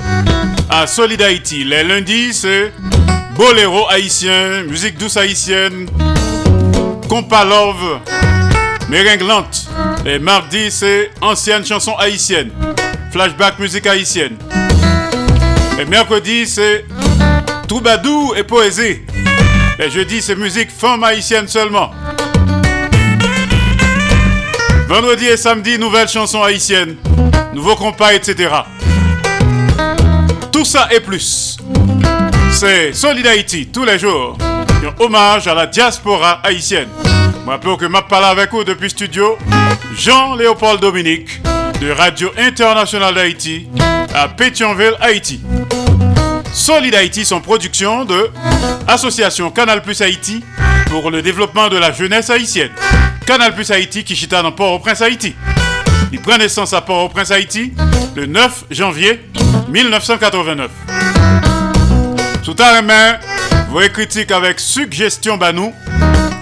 Speaker 5: à Solidarité. Les lundis, c'est boléro haïtien, musique douce haïtienne, compas love, méringlante. Les mardis, c'est ancienne chanson haïtienne, flashback musique haïtienne. Les mercredis, c'est troubadou et poésie. Les jeudis, c'est musique femme haïtienne seulement. Vendredi et samedi, nouvelle chanson haïtienne, nouveau compas, etc. Tout ça et plus. C'est Solid Haïti tous les jours. Un hommage à la diaspora haïtienne. Rappelle que je parle avec vous depuis studio Jean-Léopold Dominique de Radio Internationale d'Haïti à Pétionville, Haïti. Solid Haïti, son production de Association Canal Plus Haïti pour le développement de la jeunesse haïtienne. Canal Plus Haïti qui chita dans Port-au-Prince, Haïti. Il prend naissance à Port-au-Prince, Haïti le 9 janvier 1989. Sous ta main, vos critiques avec suggestion Banou,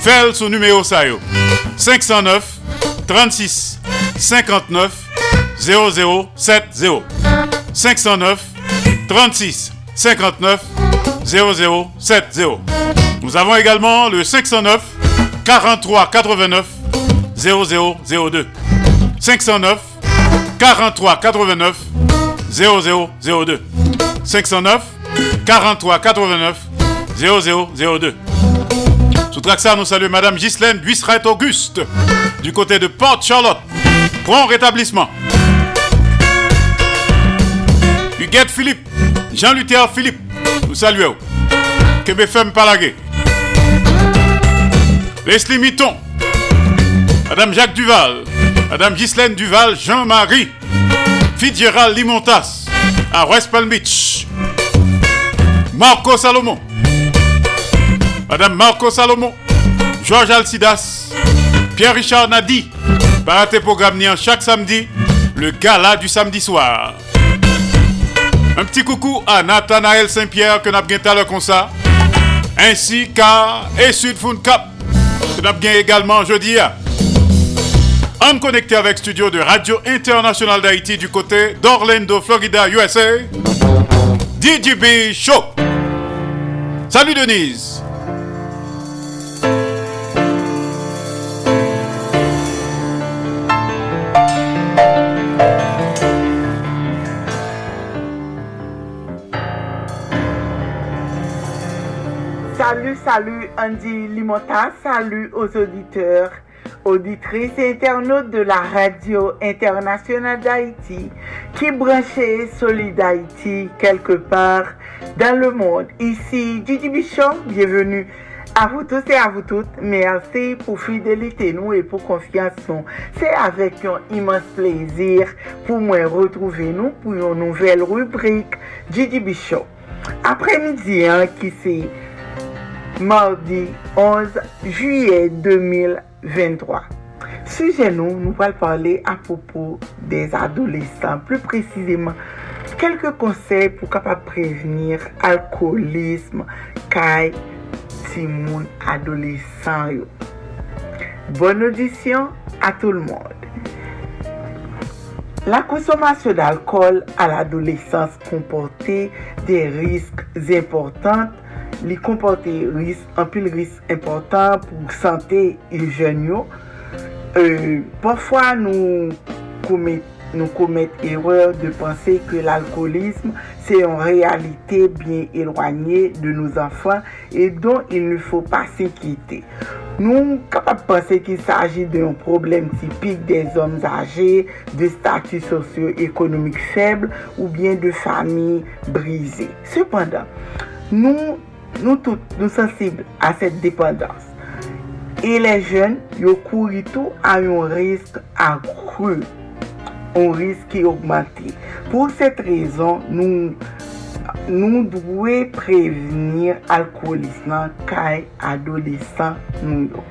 Speaker 5: faites sous numéro Sayo 509 36 59 0070 509 36 59 0070 Nous avons également le 509 43 89 0002 509 43 89 0002 509 43 89 0002 Sous nous saluons Madame Ghislaine Buisseret Auguste du côté de Port Charlotte. Prompt rétablissement. Huguette Philippe, Jean-Luther Philippe, nous saluons. Québéfem Palagué. Leslie Mitton, Madame Jacques Duval, Madame Ghislaine Duval, Jean-Marie, Fitzgerald Limontas, à West Palm Beach. Marco Salomon, Madame Marco Salomon, Georges Alcidas, Pierre-Richard Nadi, Paraté programme niant chaque samedi, le gala du samedi soir. Un petit coucou à Nathanaël Saint-Pierre que n'a bien le comme ça, ainsi qu'à et Sud Food Cap que n'a également jeudi. En connecté avec studio de Radio Internationale d'Haïti du côté d'Orlando, Florida, USA. DJB Show. Salut Denise.
Speaker 23: Salut, Andy Limota, salut aux auditeurs, auditrices et internautes de la radio internationale d'Haïti qui branchait Solid Haïti quelque part dans le monde. Ici Didi Bichon, bienvenue à vous tous et à vous toutes. Merci pour fidélité nous et pour confiance nous. C'est avec un immense plaisir pour moi retrouver nous pour une nouvelle rubrique Didi Bichon. Après-midi, hein, qui c'est mardi 11 juillet 2023. Sujet nous, nous allons parler à propos des adolescents. Plus précisément, quelques conseils pour capable prévenir alcoolisme caille timoun adolescent. Bonne audition à tout le monde. La consommation d'alcool à l'adolescence comportait des risques importants li komporte ris, anpil ris important pou sante il jen yo. Euh, Parfois nou komet nou komet erreur de pense ke l'alkoolisme se yon realite bien elwanye de nou anfan e don il ne fò pa s'inkiete. Nou kapap pense ki s'agi de yon problem tipik de zom age, de statu sosyo-ekonomik feble ou bien de fami brise. Sependan, nou nou tout nou sensible a set dependans. E le jen, yo kouri tou a yon risk akru, yon risk ki augmenti. Pou set rezon, nou, nou dwe prevenir alkoolisman kay adolesan nou yo.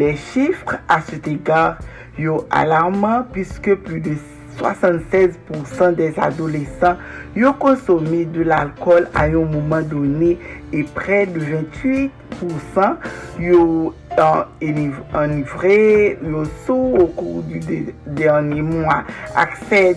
Speaker 23: Le chifre a set egar yo alarman piske pli de 76% des adolescents ont consommé de l'alcool à un moment donné et près de 28% ont enivré au cours du dernier mois. Accès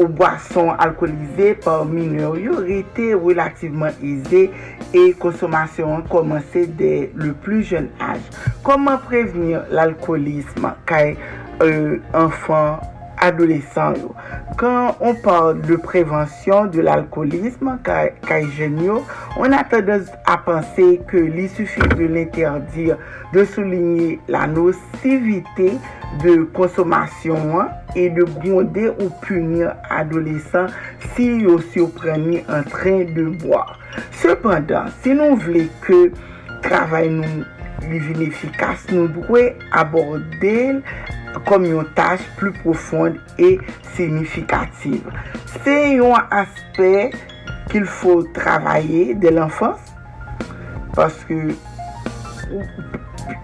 Speaker 23: aux boissons alcoolisées par mineurs aurait été relativement aisé et consommation commencé dès le plus jeune âge. Comment prévenir l'alcoolisme quand euh, un enfant adolesan yo. Kan on parle de prevensyon de l'alkolisme kay jen yo, on a tendez a pense ke li sufi de l'interdir de souligne la nosivite de konsomasyon an e de gonde ou punir adolesan si yo surpreni an tren de boar. Sependan, si nou vle ke travay nou li vin efficace, nou dwe aborde kom yon taj plu profonde e signifikative. Se yon aspek kil fò travaye de l'enfans, paske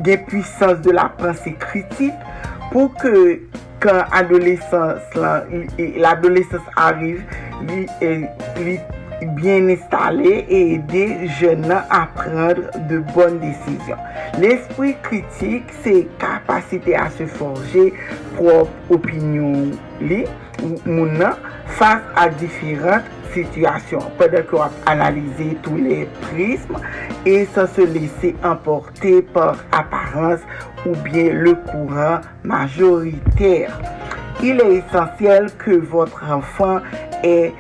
Speaker 23: gen pwisans de la pranse kritik, pou ke kan adolesans arrive, li bien installé et aider jeunes à prendre de bonnes décisions. L'esprit critique, c'est capacité à se forger propre opinion face à différentes situations. Pendant qu'on a analysé tous les prismes et sans se laisser emporter par apparence ou bien le courant majoritaire. Il est essentiel que votre enfant ait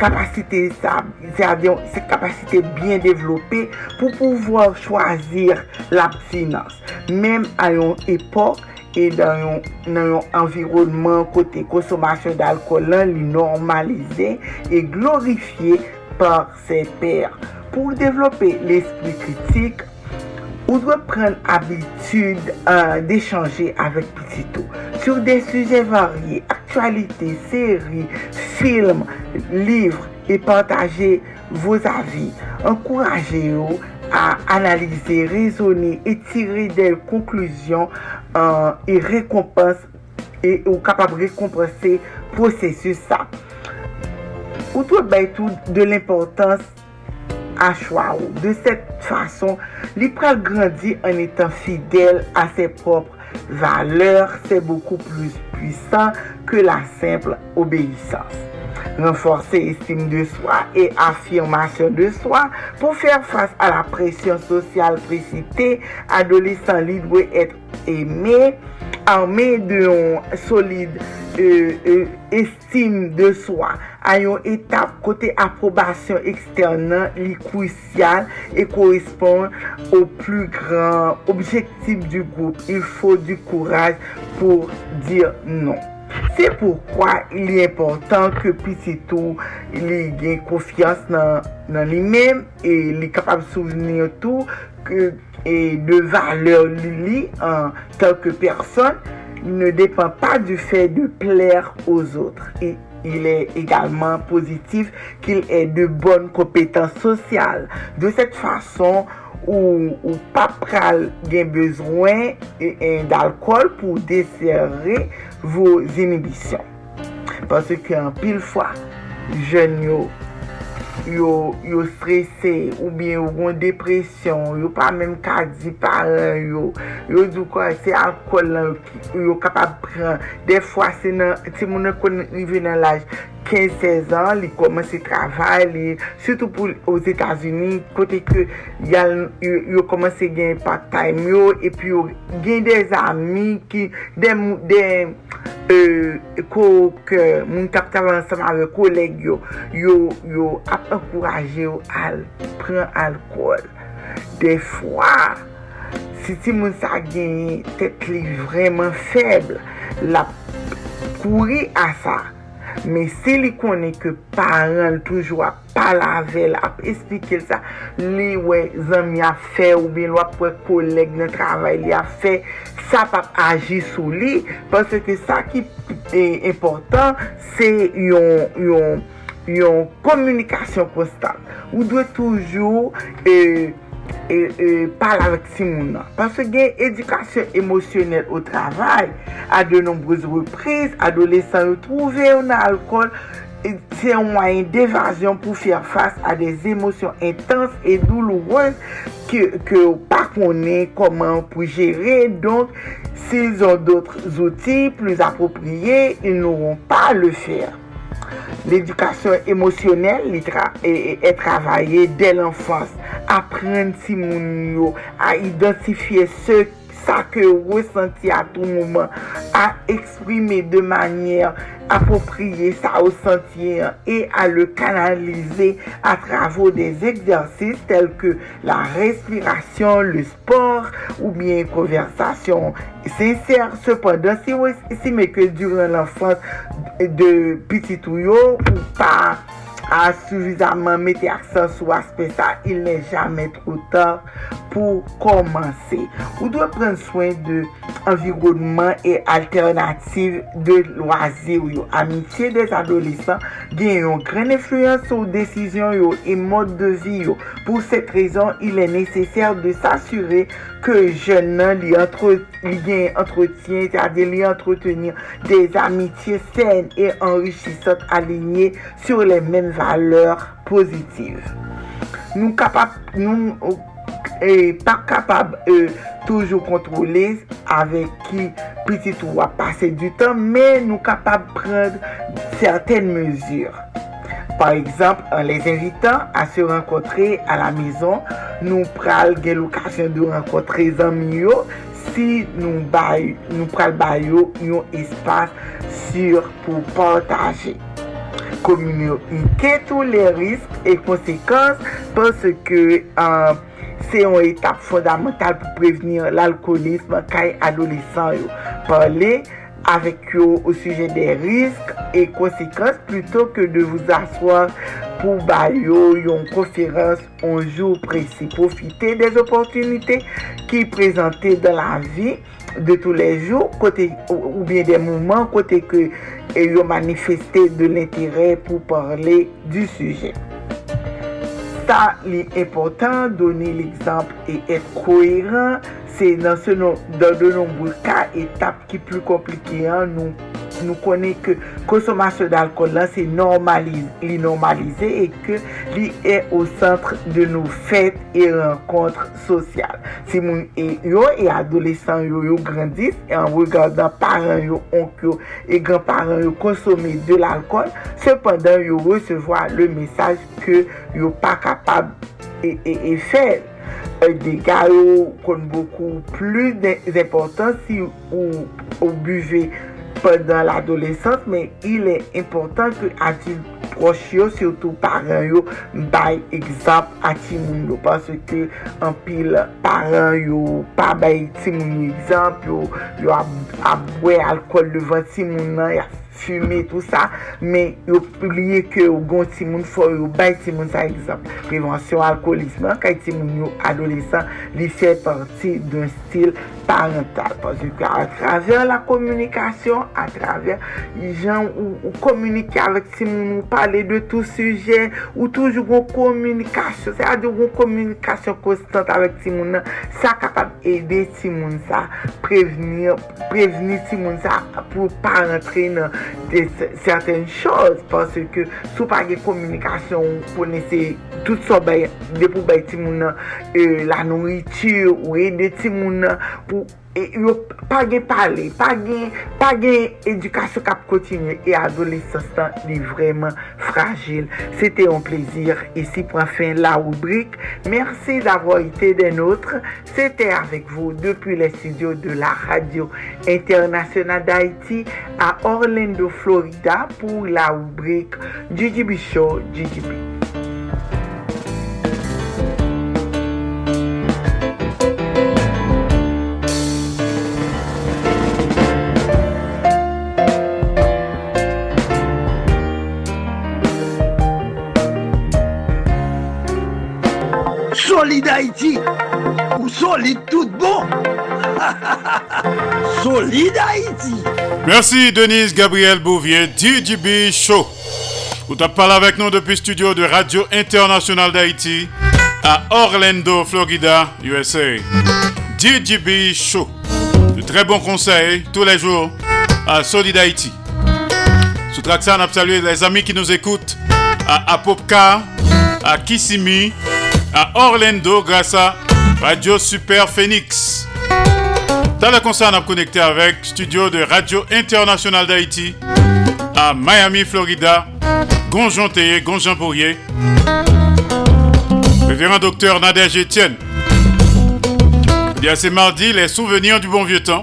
Speaker 23: kapasite sa, se kapasite bien devlope pou pouvoi chwazir l'absinans. Mem a yon epok e nan yon environnement kote konsomasyon d'alkolan li normalize e glorifiye par se per. Pou devlope l'esprit kritik, ou dwe pren abitude euh, d'echange avek pitito. Sur de suje varye, aktualite, seri, film, livre, e partaje vos avi. Enkouraje yo a analize, rezone, e tire del konkluzyon e rekompense ou kapab rekompense prosesus sa. Ou dwe baytou de l'importans De set fason, li pral grandi an etan fidel a se propre valeur, se beaucoup plus puissant ke la simple obeysans. renforcer estime de soi et affirmation de soi pour faire face à la pression sociale précitée. Adolescent libre être aimé, armé d'un solide euh, euh, estime de soi. A yon etap kote aprobasyon eksternan li kouisyal e koresponde ou plu gran objektif du groupe. Il fò du kouraj pou dir non. Se poukwa li important ke pisitou li gen konfians nan, nan li men e li kapab souvenir tou ke e de valeur li li an telke person ne depan pa du fe de pler ouz otre. E il e egalman pozitif ki il e de bon kompetans sosyal. De set fason ou, ou pa pral gen bezwen d'alkol pou deserre vos inibisyon. Pase ki an pil fwa, jen yo, yo, yo stresse ou bien yo gon depresyon, yo pa menm kazi paran yo, yo dou kwa se alkol lan yo kapab pran. De fwa se nan, se moun an kon rive nan laj, 15-16 an, li komanse travay, li, sütou pou os Etats-Unis, kote ke yo komanse gen part-time yo, epi yo gen de zami ki, den mou, euh, ko ke moun kap tavan sama ve koleg yo, yo, yo ap ankoraje yo al, pren alkol. De fwa, si ti moun sa gen tet li vreman feble, la kouri a sa, Men se li konen ke paran toujwa palavel ap espike sa, li we zanmi a fe ou bin wap we koleg nan travay li a fe, sa pap aji sou li, parce ke sa ki e important, se yon, yon, yon komunikasyon konstant. Ou dwe toujou e... Euh, E, e pal avèk si moun nan. Pase gen edukasyon emosyonel ou travay, a de nombrouz reprise, adolesan ou trouve ou nan alkol, se yon mwayen devasyon pou fèr fass a des emosyon intans e doulouwèz ke ou pa konen koman pou jere. Donk, se yon zon doutre zouti plus apopriye, yon nou ron pa le fèr. L'éducation émotionnelle est travaillée dès l'enfance. Apprendre si moun à identifier ce sa ke resenti a tou mouman, a eksprime de manyer apopriye sa ou senti e a le kanalize a travo des eksersis tel ke la respiration, le sport ou bien konversasyon senser. Sependan, si meke duran l'enfance de pititou yo ou pa a souvizaman mette aksan sou aspe sa, il ne jamen tro ta pou komanse. Ou dwe pren soyn de environnement e alternatif de yo. Amitye des adolisan gen yon kren efluyans ou desisyon yo e mod de vi yo. Pou set rezon, il e neseser de s'assure ke jen nan li gen entretien, li entretenir des amitye sen e enrichisot alinye sur le men valeur pozitiv. Nou kapap, nou pa kapab toujou kontrole avek ki petit ou a pase du tan, men nou kapab prend certaine mesur. Par exemple, an les invitant a se renkotre a la mezon, nou pral gen lokasyon de renkotre zanmi yo si nou, bay, nou pral bay yo yon espas sur pou partaje. Komunite tou le risk e konsekans panse ke an euh, se yon etap fondamental pou prevenir l'alkolisme kay adolesan yo. Parle, avek yo ou suje de risk e konsekans pluto ke de vous aswar pou bayo yon konferans anjou presi. Profite des opotunite ki prezante de la vi de tou le jou ou bien de mouman kote ke e yo manifeste de l'interè pou parle du suje. Sa li important, doni l'exemple et koheran, se nan se nou, dan de nombou ka etap ki plou komplike an, nou, nou konen ke konsomasyon d'alkol lan se normalize, li normalize e ke li e o sentre de nou fèt e renkontre sosyal. Si moun e yo e adolesan yo yo grandis, e an regardan paran yo, onk yo, e granparan yo konsome de l'alkol, sepandan yo resevoa le mesaj ke yo pa kapab e, e, e fèl. dégâts kon beaucoup plus important si ou, ou buvez pendant l'adolescence, mais il est important que adulte proche yo, surtout parents yo, bay exemple à timoun yo, parce que en pile parents yo, pas bay timoun exemple yo, yo aboué alcool devant timoun nan, ya fume tout sa, men yo pliye ke yo gon ti moun fo yo bay ti moun sa ekzamp. Prevensyon alkoholisme, kay ti moun yo adolesan li fè parti d'un stil parental. Pazou ka a traver la komunikasyon, a traver jan ou, ou komunike avèk ti moun ou pale de tout suje, ou toujou gon komunikasyon, se a di gon komunikasyon konstant avèk ti moun nan, sa kapab ede ti moun sa, preveni ti moun sa pou pa rentre nan de certaine chose pase ke sou pa ge komunikasyon pou nese tout so bay de pou bay ti moun euh, la nouritur ou e de ti moun pou yo pa gen pale, pa gen edukasyon kap kontinye e adolescent li vreman fragil. Sete yon plezir. Isi pou an fin la oubrik. Mersi d'avo ite den outre. Sete avek vou depi le studio de la radio internasyonal d'Haïti a Orlando, Florida pou la oubrik GGB Show GGB.
Speaker 2: Solide Haïti ou solide tout bon. *laughs* solide Haïti.
Speaker 5: Merci Denise Gabriel Bouvier, DJB Show. Vous avez parlé avec nous depuis studio de Radio Internationale d'Haïti à Orlando, Florida, USA. DJB Show. De très bons conseils tous les jours à Solid Haïti. Sous Traxan, on a salué les amis qui nous écoutent à Apopka, à Kissimmee, à Orlando grâce à Radio Super Phoenix. Dans le concert, on a connecté avec studio de Radio International d'Haïti à Miami, Florida, Gonjon Théé, Gonjon Bourrier, révérend docteur Nadège Etienne. Il y ce mardi les souvenirs du bon vieux temps.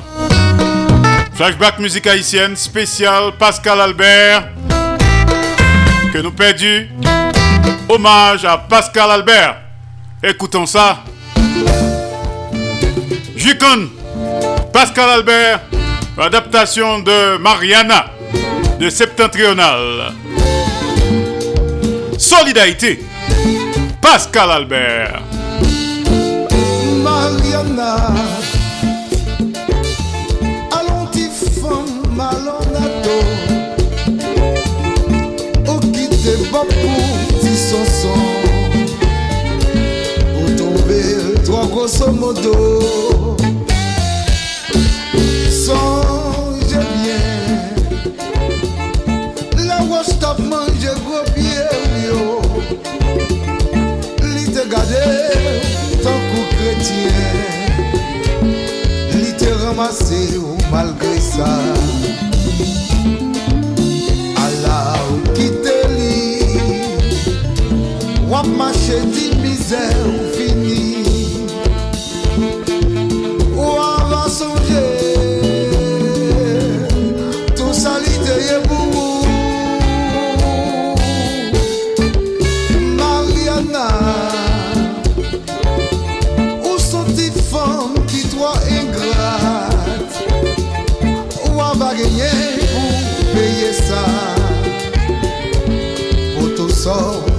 Speaker 5: Flashback musique haïtienne spécial Pascal Albert que nous perdus. Hommage à Pascal Albert. Écoutons ça. Jukon, Pascal Albert, adaptation de Mariana de Septentrional. Solidarité, Pascal Albert.
Speaker 24: grosso modo. Sonje bien, la wos tap manje gwo pie yo. Li te gade, tan kou kretien, li te ramase ou malgre sa. Ala ou kite li, wap mache di mizer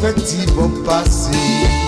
Speaker 24: fè ti bon
Speaker 5: pasi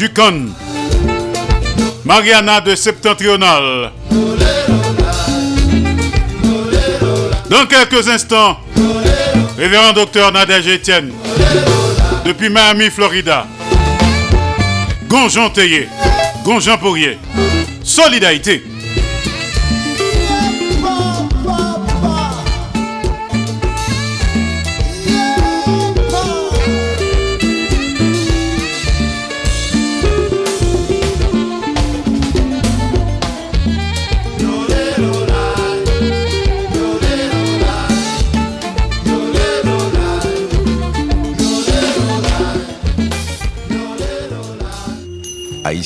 Speaker 5: Jucon. Mariana de Septentrional. Dans quelques instants, révérend docteur Nadège Etienne, depuis Miami, Florida. Gonjon Théier, Gonjon Pourrier, Solidarité.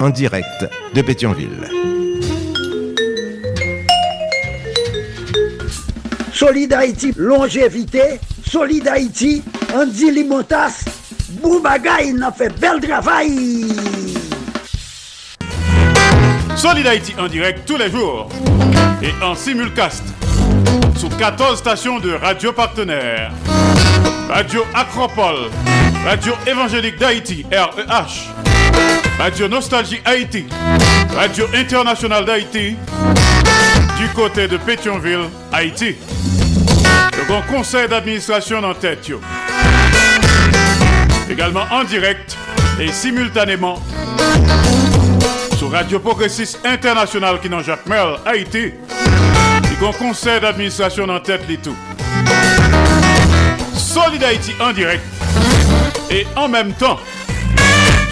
Speaker 3: en direct de Pétionville.
Speaker 2: Solid Haïti, longévité. Solid Haïti, Andy Limotas. Boubagaï, n'a fait bel travail.
Speaker 5: Solid Haïti en direct tous les jours et en simulcast sur 14 stations de radio partenaires. Radio Acropole, Radio Évangélique d'Haïti, REH, Radio Nostalgie Haïti, Radio Internationale d'Haïti, du côté de Pétionville, Haïti. Le grand conseil d'administration en tête. Également en direct et simultanément sur Radio Progressiste International qui n'en Jacques Merle, Haïti. Le grand conseil d'administration en tête, tout. Solid Haïti en direct et en même temps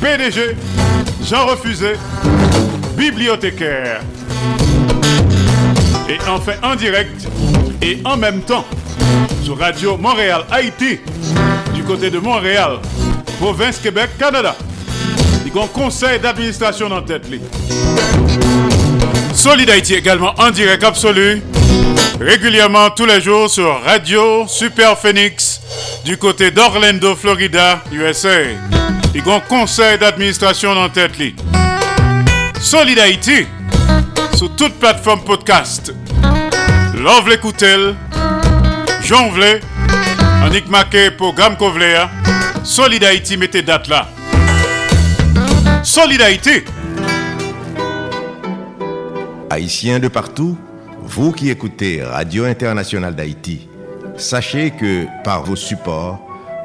Speaker 5: PDG, Jean Refusé, bibliothécaire. Et enfin en direct et en même temps sur Radio Montréal, Haïti, du côté de Montréal, province Québec, Canada. Il y a un conseil d'administration en tête. Solid Haïti également en direct absolu, régulièrement tous les jours sur Radio Super Phoenix du côté d'Orlando, Florida, USA. Y a un conseil d'administration en tête. Solid Haïti sur toute plateforme podcast. Love l'écoutel, Jean Vlé, Annick Maquet, programme Kovléa, Solid Haïti, mettez date là. Solidarité.
Speaker 3: Haïtiens de partout, vous qui écoutez Radio Internationale d'Haïti, sachez que par vos supports,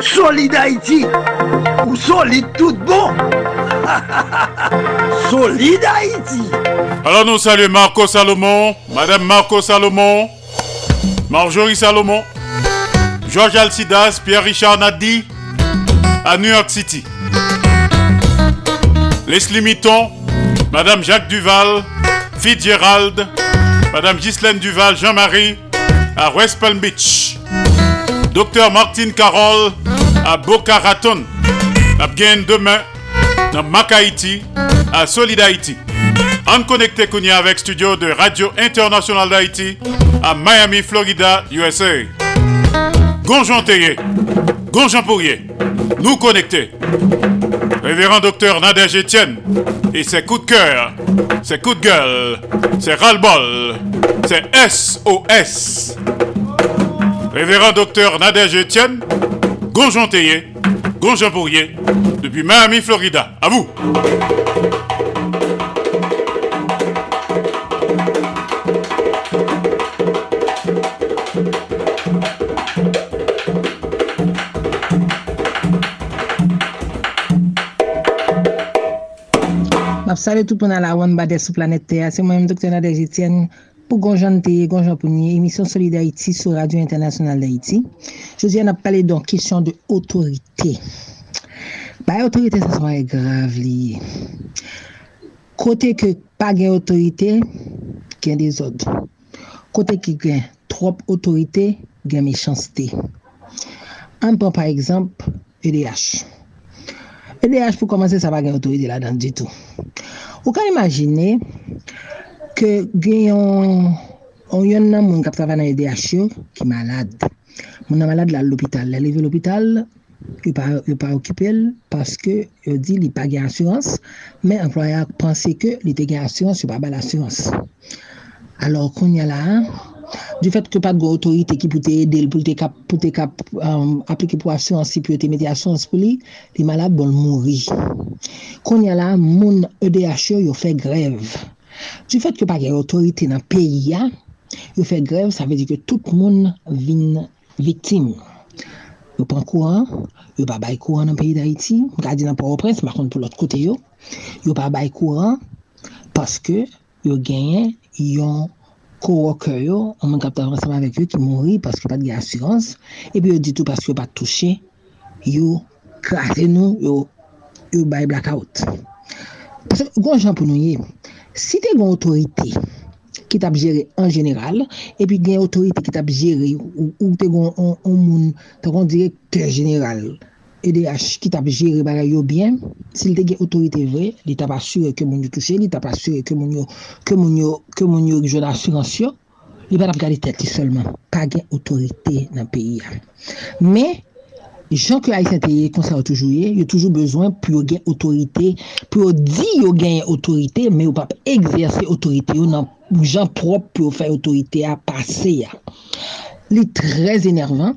Speaker 2: Solid Haïti ou solide tout bon *laughs* Solid Haïti
Speaker 5: Alors nous saluons Marco Salomon, Madame Marco Salomon, Marjorie Salomon, Georges Alcidas, Pierre-Richard Nadi, à New York City. Leslie Mitton, Madame Jacques Duval, Fitzgerald, Madame Ghislaine Duval, Jean-Marie, à West Palm Beach. Docteur Martine Carole, à Boca Raton. Abgain demain, dans Mac à Solid Haïti. En connecté avec studio de Radio International d'Haïti à Miami, Florida, USA. Gonjon Théier, Gonjon Pourrier, nous connecter. Révérend docteur Nadège Etienne et ses coups de cœur, ses coups de gueule, ses ras-le-bol, ses SOS. Révérend docteur Nadège Etienne, Gonjon Théier, Gonjon Pourrier, depuis Miami, Florida. À vous.
Speaker 25: Sale tout pou nan la wan bade sou planet Terre. Se mwen m Dr. Nadej Etienne Pou Gonjan te, Gonjan Pounier, emisyon Solid d'Haïti sou Radio Internasyonal d'Haïti. Jodi an ap pale don kisyon de otorite. Ba otorite sa son e grav liye. Kote ke pa gen otorite, gen de dezod. Kote ki gen trop otorite, gen mechansite. An pon par ekzamp, EDH. EDH pou komanse sa pa gen otorite la dan di tou. Ou kan imagine... ke gen yon, yon nan moun kap travay nan EDH yo ki malade. Moun nan malade la l'opital. La leve l'opital, yo pa, pa okipel paske yo di li pa gen asurans, men employa panse ke li te gen asurans, yo pa bal asurans. Alors kon yon la, du fet ke pat go otorite ki pou te edel, pou te kap, pou te kap um, aplike pou asurans, si pou te meti asurans pou li, li malade bon mouri. Kon ya la, moun EDH yo yo fe grev. Du fet ke pa gen otorite nan peyi ya, yo fe grev, sa vezi ke tout moun vin viktim. Yo pan kouan, yo pa bay kouan nan peyi da iti, gadi nan Port-au-Prince, makon pou lot kote yo, yo pa bay kouan, paske yo genyen yon kouwoke yo, an man kapta vansama vek yo ki mouri paske pat gen asyans, epi yo ditou paske yo pat touche, yo krate nou, yo, yo bay blackout. Paske, gwen jan pou nou ye, si te bon gen otorite ki tap jere en general, epi gen otorite ki tap jere ou, ou te gen on, on moun, te gen direktor general, EDH ki tap jere bagay yo bien, si te gen otorite vre, li tap asure ke moun yo touche, li tap asure ke moun yo, ke moun yo, ke moun yo joun asuransyon, li pa tap gade teti solman, pa gen otorite nan peyi ya. Me, jan ke Haitien te konser toujou ye, yo toujou bezwen pou yo gen otorite, pou yo di yo gen otorite, me yo pap egzerse otorite yo nan jan prop pou yo fay otorite a pase ya. Li trez enervan,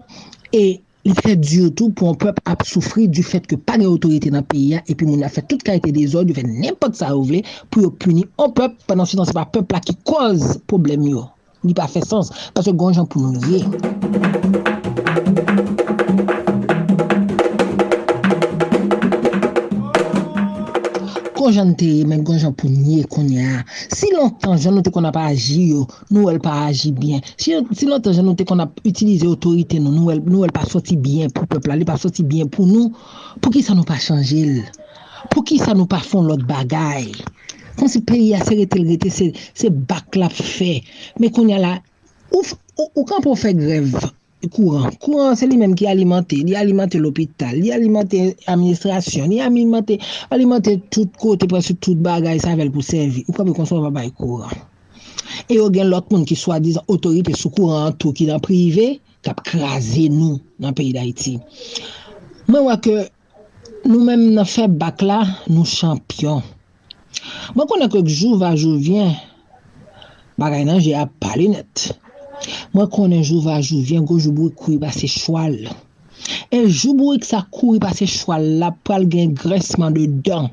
Speaker 25: e li fè diyotou pou an pep ap soufri du fèt ke pa gen otorite nan peyi ya, epi moun a fè tout karite de zon, yo fè nempot sa ou vle, pou yo puni an pep, panan se dan se pa pep la ki koz problem yo. Li pa fè sens, paswe gonjan pou nou ye. gon jan te, men gon jan pou nye konye a. Si lontan jan nou te kon ap aji yo, nou el pa aji bien. Si, si lontan jan nou te kon ap utilize otorite nou, nou el, nou el pa soti bien pou pepla, li pa soti bien pou nou, pou ki sa nou pa chanje l? Pou ki sa nou pa fon lot bagay? Kon si peyi a se rete rete, se, se bak la fe. Men konye la, ou, ou, ou kan pou fe grev? Kouran. Kouran se li menm ki alimante. Li alimante l'opital, li alimante administrasyon, li alimante, alimante tout kote presi tout bagay sa vel pou servi. Ou kabe konson va bay kouran. E yo gen lot moun ki swa dizan otorite sou kouran tou ki nan prive kap krasen nou nan peyi d'Haïti. Mwen wak nou menm nan fe bak la nou champyon. Mwen konen kek jou va jou vyen bagay nan jè ap pali net. Mwen konen jou va jou, vyen go jou bou kou ba se chwal. E jou bou yi sa kou ba se chwal la, pral gen gresman de dan.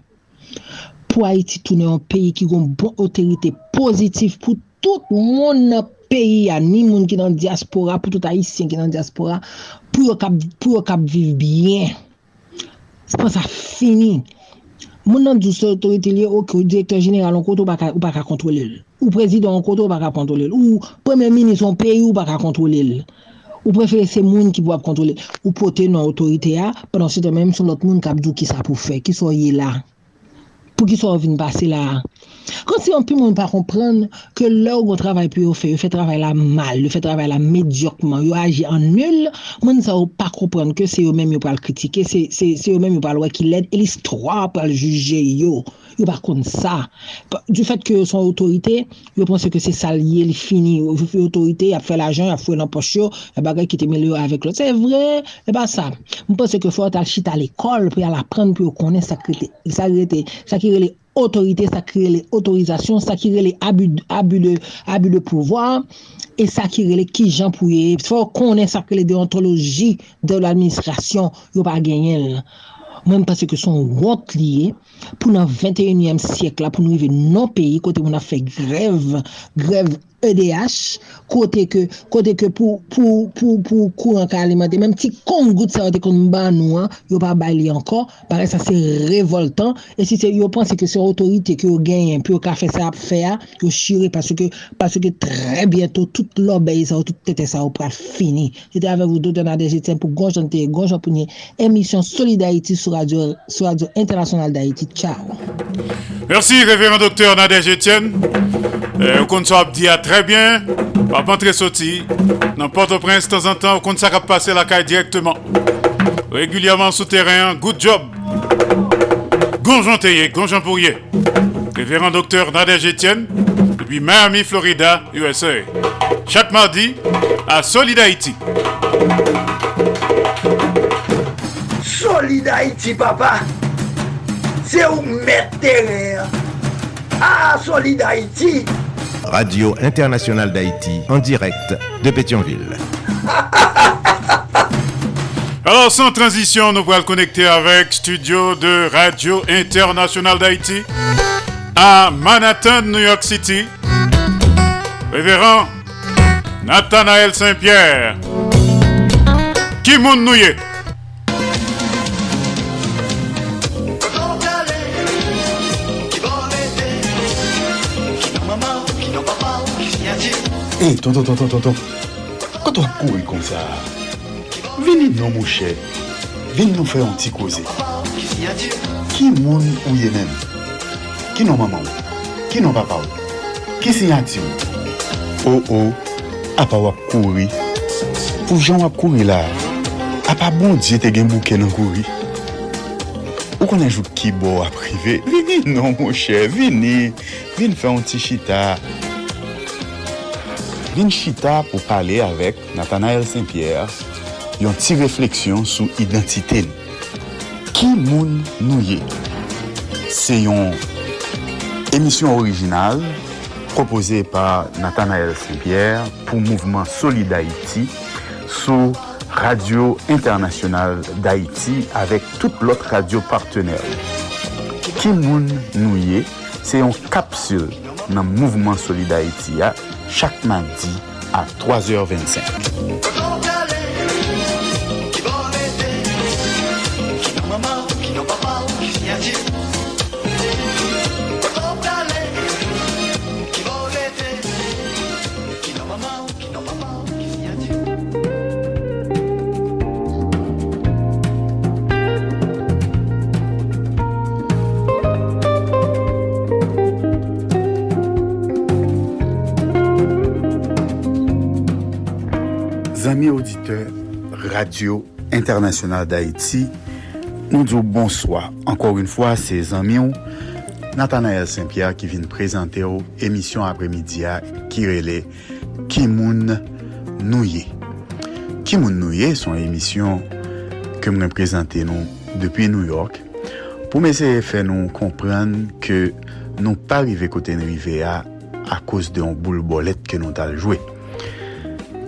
Speaker 25: Po Haiti toune an peyi ki gon bon otorite pozitif pou tout moun nan peyi ya. Ni moun ki nan diaspora, pou tout Haitien ki nan diaspora, pou yo kap, kap viv bien. Se pan sa fini. Moun nan dou se otorite liye ok ou direktor general an koto ou baka kontrole lè. Ou prezident koto ou baka kontrole l. Ou premier ministre yon peyi ou baka kontrole l. Ou prefere se moun ki pou ap kontrole. l. Ou pote nan otorite ya, penan se te menm son lot moun kap djou ki sa pou fe, ki so ye la. Pou ki so vin pase la. Kon si yon pi moun pa kompren ke lè ou gò travay pou yo fe, yo fe travay la mal, yo fe travay la medyokman, yo aji an nul, moun sa ou pa kompren ke se yo mèm yo pal kritike, se, se, se yo mèm yo pal wè ki led, e l'histoire pal juje yo, yo pa kon sa. Du fèt ke yo son otorite, yo pense ke se salye li fini, yo fè otorite, ya fè l'ajan, ya fè nan poch yo, ya bagay ki te mè yo avèk lò. Se vre, e pa sa. Moun pense ke fò tal chit al ekol, pou ya la pren, pou yo konen sa ki rele otorite, sa kirele otorizasyon, sa kirele abu, abu, abu de pouvoir, e sa kirele ki jan pouye. Fò konen sa kirele deontoloji de l'administrasyon yo pa genyen. Mwen pase ke son wot liye pou nan 21e siyek la pou nou yve nan peyi kote moun a fe grev, grev EDH, kote ke pou kouran ka alimante, ti kon gout sa wote kon nou an, yo pa bali ankon, pare e si se yo panse ke se otorite ke yo genyen, pi yo ka fe sa ap fe a, yo shire, paske tre bientou, tout sa wote, tout tete fini. Jete ave vou do de jeten pou Haiti sou radio. Ciao.
Speaker 5: Merci, révérend docteur Nadège Etienne. Euh, bien. Pas très sorti. Dans Port-au-Prince, de temps en temps, on compte ça passer la caille directement. Régulièrement souterrain, good job. Gonjon Théier, Gonjon Pourrier. Révérend docteur Nadège Etienne, depuis Miami, Florida, USA. Chaque mardi à Solid Haïti.
Speaker 2: Solid Haïti, papa. C'est où mettre terrain. Ah, Solid Haïti.
Speaker 3: Radio Internationale d'Haïti, en direct de Pétionville. *laughs*
Speaker 5: Alors, sans transition, nous allons connecter avec studio de Radio Internationale d'Haïti à Manhattan, New York City. Révérend Nathanaël Saint-Pierre. Qui moun nouye?
Speaker 6: Eh, hey, tonton, tonton, tonton, kato ap kouri kon sa, vini nou mouche, vini nou fè an ti koze. Ki moun ou ye men? Ki nou maman ou? Ki nou papa ou? Ki sinyati ou? Ou oh, ou, oh, ap ap ap kouri. Pou jan ap kouri la, ap ap bon diye te gen bouke nan kouri. Ou konen jou ki bo ap rive, vini nou mouche, vini, vini fè an ti chita. vin chita pou pale avek Nathanael Saint-Pierre yon ti refleksyon sou identite nou. Ki moun nou ye? Se yon emisyon orijinal propose pa Nathanael Saint-Pierre pou Mouvement Solid Haïti sou Radio Internationale d'Haïti avek tout lot radio partenèl. Ki moun nou ye? Se yon kapsul nan Mouvement Solid Haïti ya chaque mardi à 3h25. Ami auditeur, Radio Internationale d'Haïti, nou djou bonsoir. Ankor un fwa, se zanmi ou, Nathanael Saint-Pierre ki vin prezante ou emisyon apremidia kirele Kimoun Nouye. Kimoun Nouye son emisyon ke mwen prezante nou depi New York pou mese fè nou kompran ke nou pa rive kote nrive a a kos de yon boule bolet ke nou tal jwe.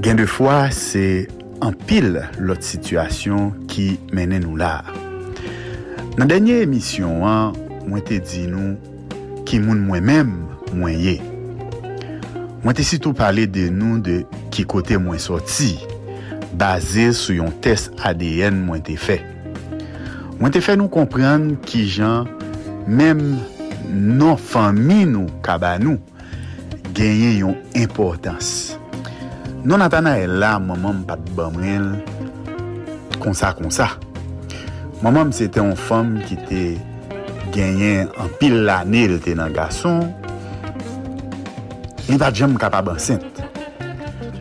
Speaker 6: Gen de fwa, se an pil lot situasyon ki menen nou la. Nan denye emisyon an, mwen te di nou ki moun mwen mèm mwen ye. Mwen te sitou pale de nou de ki kote mwen soti, baze sou yon test ADN mwen te fe. Mwen te fe nou kompran ki jan mèm non fami nou kaba nou genyen yon importans. Non atana e la, maman m pat bamrel, konsa konsa. Maman m se te yon fom ki te genyen an pil lane l te nan gason, li pat jem kapab ansent.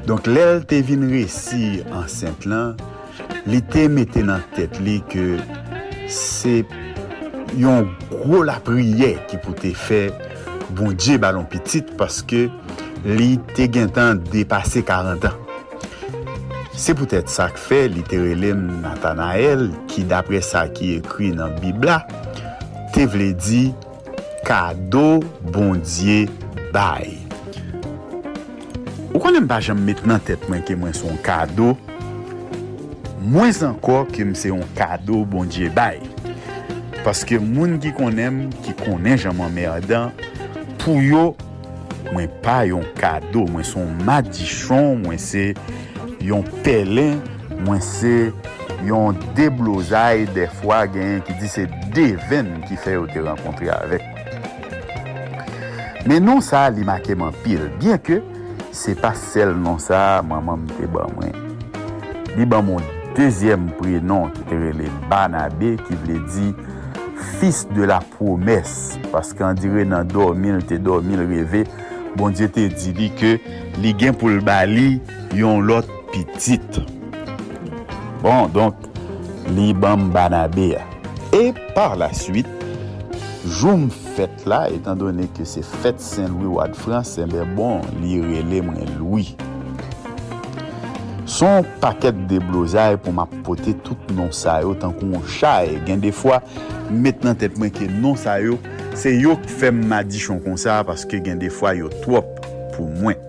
Speaker 6: Donk lel te vin resi ansent lan, li te mette nan tet li ke se yon gro la priye ki pou te fe bon dje balon pitit paske li te gen tan depase 40 an. Se pou tèt sa k fè, li te relem Nathanael, ki dapre sa ki ekri nan Bibla, te vle di kado bondye bay. Ou konen pa jom met nan tèt mwen ke mwen son kado, mwen zanko ke mse yon kado bondye bay. Paske moun ki konen, ki konen jom an merdan, pou yo mwen pa yon kado, mwen son madichon, mwen se yon pelen, mwen se yon deblozay defwa gen ki di se deven ki fe yo te renkontri avek. Men non sa li make man pil, bien ke se pa sel non sa maman mte ban mwen. Li ban mwen dezyem prenon ki te rele Banabe ki vle di Fis de la promes, paske an dire nan dormil te dormil reve, bon diye te di li ke li gen pou l bali yon lot pitit. Bon, donk, li bam banabe ya. E par la suite, joun fèt la, etan donè ke se fèt Saint-Louis ou ad France, se eh mè bon li rele mwen Louis. Son paket de blozay pou ma pote tout non sa yo tan kon chay. Eh, gen defwa, met nan tèt mwen ke non sa yo, Se yo fèm ma di chon kon sa, paske gen defwa yo twop pou mwen.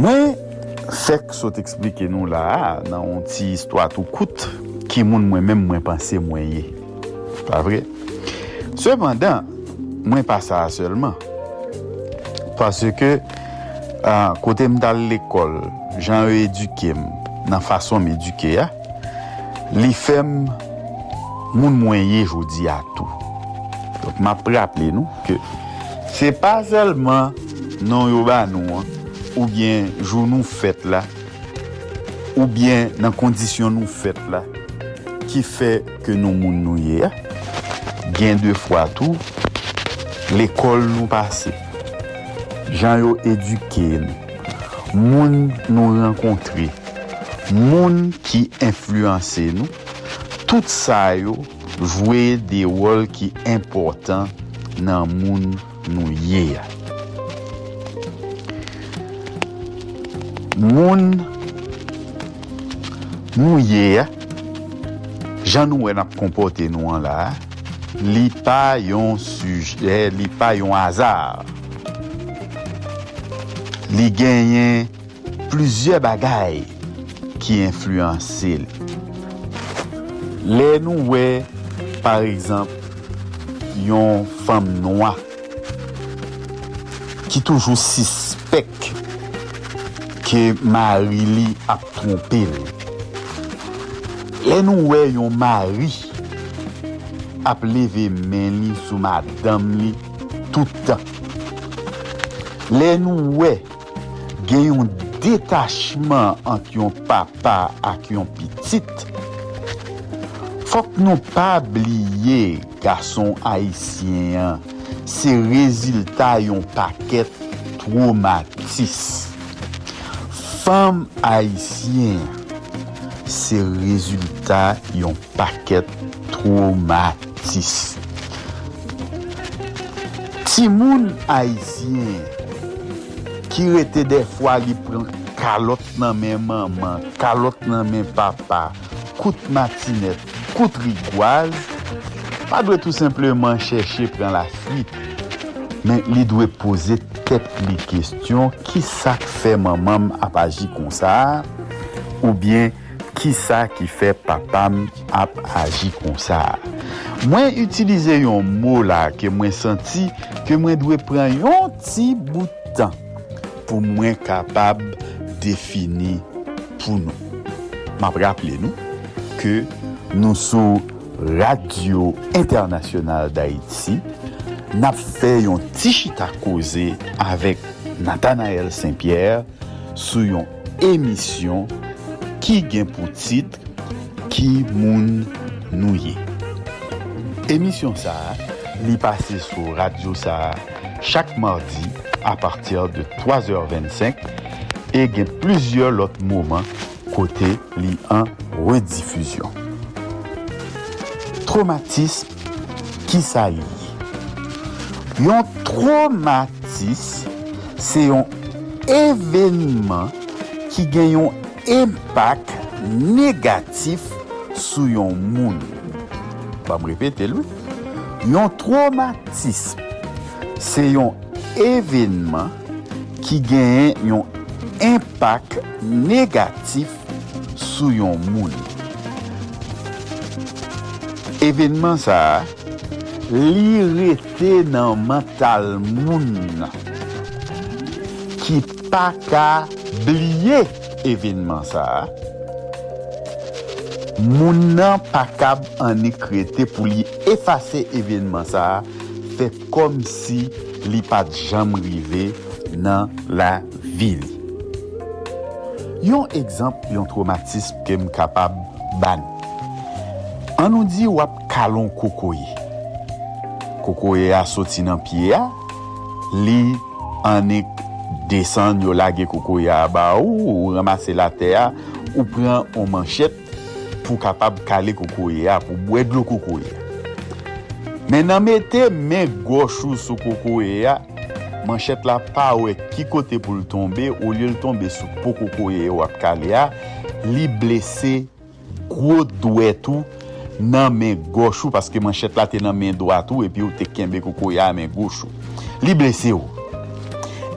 Speaker 6: Mwen, fek sot eksplike nou la, nan on ti histwa tou kout, ki moun mwen mèm mwen panse mwen ye. Pa vre? Sependan, mwen pa sa selman. Paske, uh, kote m dal l'ekol, jan e edukem, nan fason m eduke ya, li fèm mwen moun mwenye jodi a tou. Donk ma praple nou ke se pa selman nan yo ba nou an, ou bien joun nou fèt la, ou bien nan kondisyon nou fèt la, ki fè ke nou moun nou ye, a, gen de fwa tou, l'ekol nou pase, jan yo eduke nou, moun nou renkontre, moun ki influanse nou, tout sa yo jwe de wol ki important nan moun nou ye. Moun nou ye, jan nou wè nap kompote nou an la, li pa yon suje, li pa yon azar. Li genyen plizye bagay ki influensil. Le nou we, par exemple, yon fam noa ki toujou sispek ke mari li ap trompil. Le nou we yon mari ap leve men li sou madam li toutan. Le nou we gen yon detachman ant yon papa ak yon pitit Fok nou pa bliye gason haisyen, se reziltay yon paket traumatis. Fem haisyen, se rezultat yon paket traumatis. Ti moun haisyen ki rete defwa li pren kalot nan men maman, kalot nan men papa, kout matinet, Koutrigwaz pa dwe tout simplement chèche pren la fuit, men li dwe pose tet li kestyon ki sa k fè mamam ap aji kon sa, ou bien ki sa ki fè papam ap aji kon sa. Mwen utilize yon mou la ke mwen senti ke mwen dwe pren yon ti boutan pou mwen kapab defini pou nou. Map rappele nou ke nou sou Radio Internasyonal d'Haïti, nap fè yon Tichita Koze avèk Nathanael Saint-Pierre sou yon emisyon ki gen pou tit ki moun nouye. Emisyon sa, li pase sou Radio Sa chak mardi a partir de 3h25 e gen plizye lot mouman kote li an redifuzyon. traumatisme ki sa yi. Yon traumatisme, se yon evenman ki gen yon impak negatif sou yon moun. Pa m repete lou. Yon traumatisme, se yon evenman ki gen yon impak negatif sou yon moun. Evenman sa, li rete nan mental moun ki pa ka blye evenman sa. Moun nan pa kab an ekrete pou li efase evenman sa, fe kom si li pat jam rive nan la vil. Yon ekzamp yon traumatism kem kapab ban. An nou di wap kalon kokoye. Kokoye a soti nan piye a, li anek desan yo lage kokoye a ba ou, ou ramase la te a, ou pren o manchet pou kapab kale kokoye a, pou bwed lo kokoye a. Men nan mette men gochou sou kokoye a, manchet la pa ou e ki kote pou l tombe, ou li l tombe sou pou kokoye wap kale a, li blese gwo dwe tou, nan men gochou, paske manchet la te nan men doatou, epi ou te kenbe koukou ya men gochou. Li blese ou.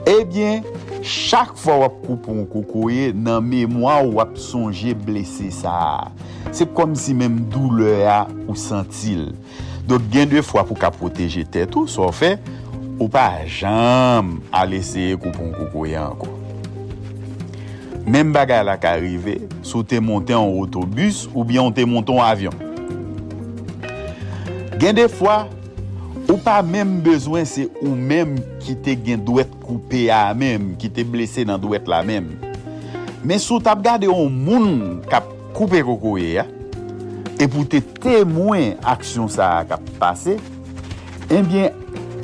Speaker 6: Ebyen, chak fwa wap koupon koukou ye, nan memwa wap sonje blese sa. Se kom si menm doule ya ou sentil. Dok gen dwe fwa pou ka proteje tet ou, so fe, ou pa jam alese koupon koukou ye anko. Men bagay la ka rive, sou te monte an otobus ou bien te monte an avyon. Gen de fwa, ou pa menm bezwen se ou menm ki te gen dwet koupe a menm, ki te blese nan dwet la menm. Men sou tap gade yon moun kap koupe kokoye ya, e pou te temwen aksyon sa kap pase, enbyen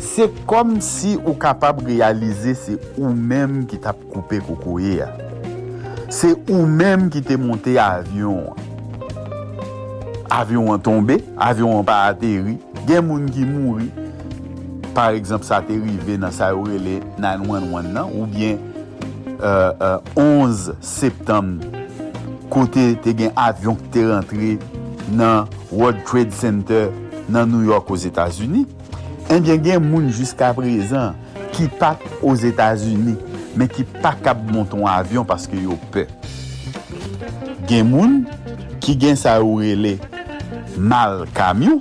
Speaker 6: se kom si ou kapab realize se ou menm ki tap koupe kokoye ya. Se ou menm ki te monte avyon. ya. avyon an tombe, avyon an pa ateri, gen moun ki mouri, par exemple sa ateri ve nan sa yorele 911 nan, ou bien euh, euh, 11 septem, kote te gen avyon ki te rentre nan World Trade Center nan New York os Etats-Unis, eh enbyen gen moun jiska prezan ki pat os Etats-Unis, men ki pa kap monton avyon paske yo pe. Gen moun ki gen sa ourele mal kamyon,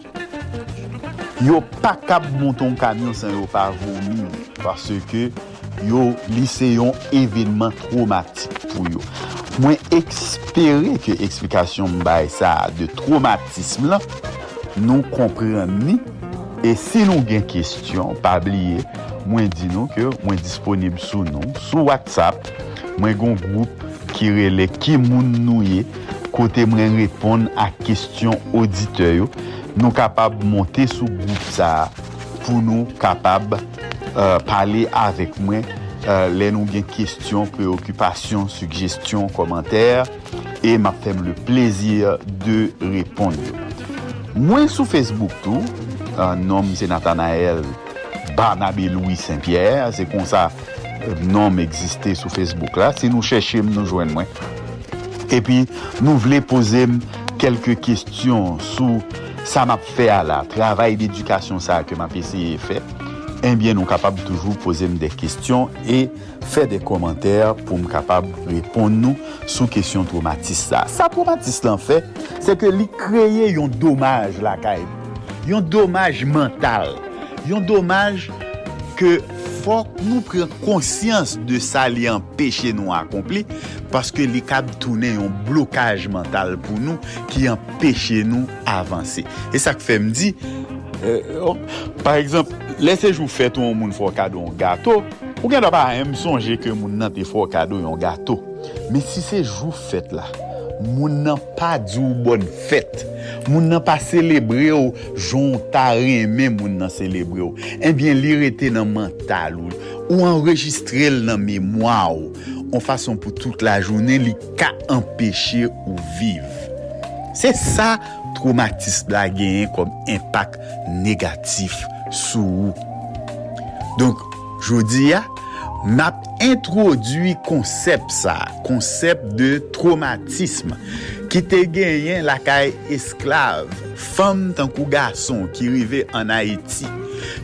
Speaker 6: yo pa kap monton kamyon san yo pa vomi, parce ke yo lise yon evenman traumatik pou yo. Mwen ekspere ke eksplikasyon mbay sa de traumatism la, nou kompren ni, e se nou gen kestyon, pa bliye, mwen di nou ke mwen disponib sou nou, sou WhatsApp, mwen gon group ki rele ki moun nou ye, kote mwen repon a kestyon auditeyo, nou kapab monte sou goup sa pou nou kapab uh, pale avek mwen uh, le nou gen kestyon, preokupasyon, sugestyon, komantèr e ma fem le plezir de repon yo. Mwen sou Facebook tou, uh, nom se Nathanael Barnabé Louis Saint-Pierre, se kon sa nom eksiste sou Facebook la, se nou chèche m nou jwen mwen. epi nou vle pose m kelke kestyon sou sa map fe la, travay d'edukasyon sa ke map eseye fe, enbyen nou kapab toujou pose m de kestyon e fe de komantèr pou m kapab repon nou sou kestyon traumatis sa. Sa traumatis lan fe, se ke li kreye yon domaj la kaib, yon domaj mental, yon domaj ke fòk nou pren konsyans de sa li an peche nou akompli, paske li kab toune yon blokaj mental pou nou ki an peche nou avanse. E sa k fe mdi, euh, oh, par exemple, lese jou fè ton moun fò kado yon gato, ou gen da pa m sonje ke moun nan te fò kado yon gato, Me si se jou fèt la, moun nan pa djou bon fèt. Moun nan pa celebre ou, jonta reme moun nan celebre ou. Eh Enbyen li rete nan mental ou, ou enregistre l nan memwa ou. On fason pou tout la jounen li ka empèche ou viv. Se sa traumatisme la genyen kom impak negatif sou ou. Donk, jodi ya, nap introdwi konsep sa, konsep de traumatisme, ki te genyen lakay esklav, fam tankou gason ki rive an Haiti,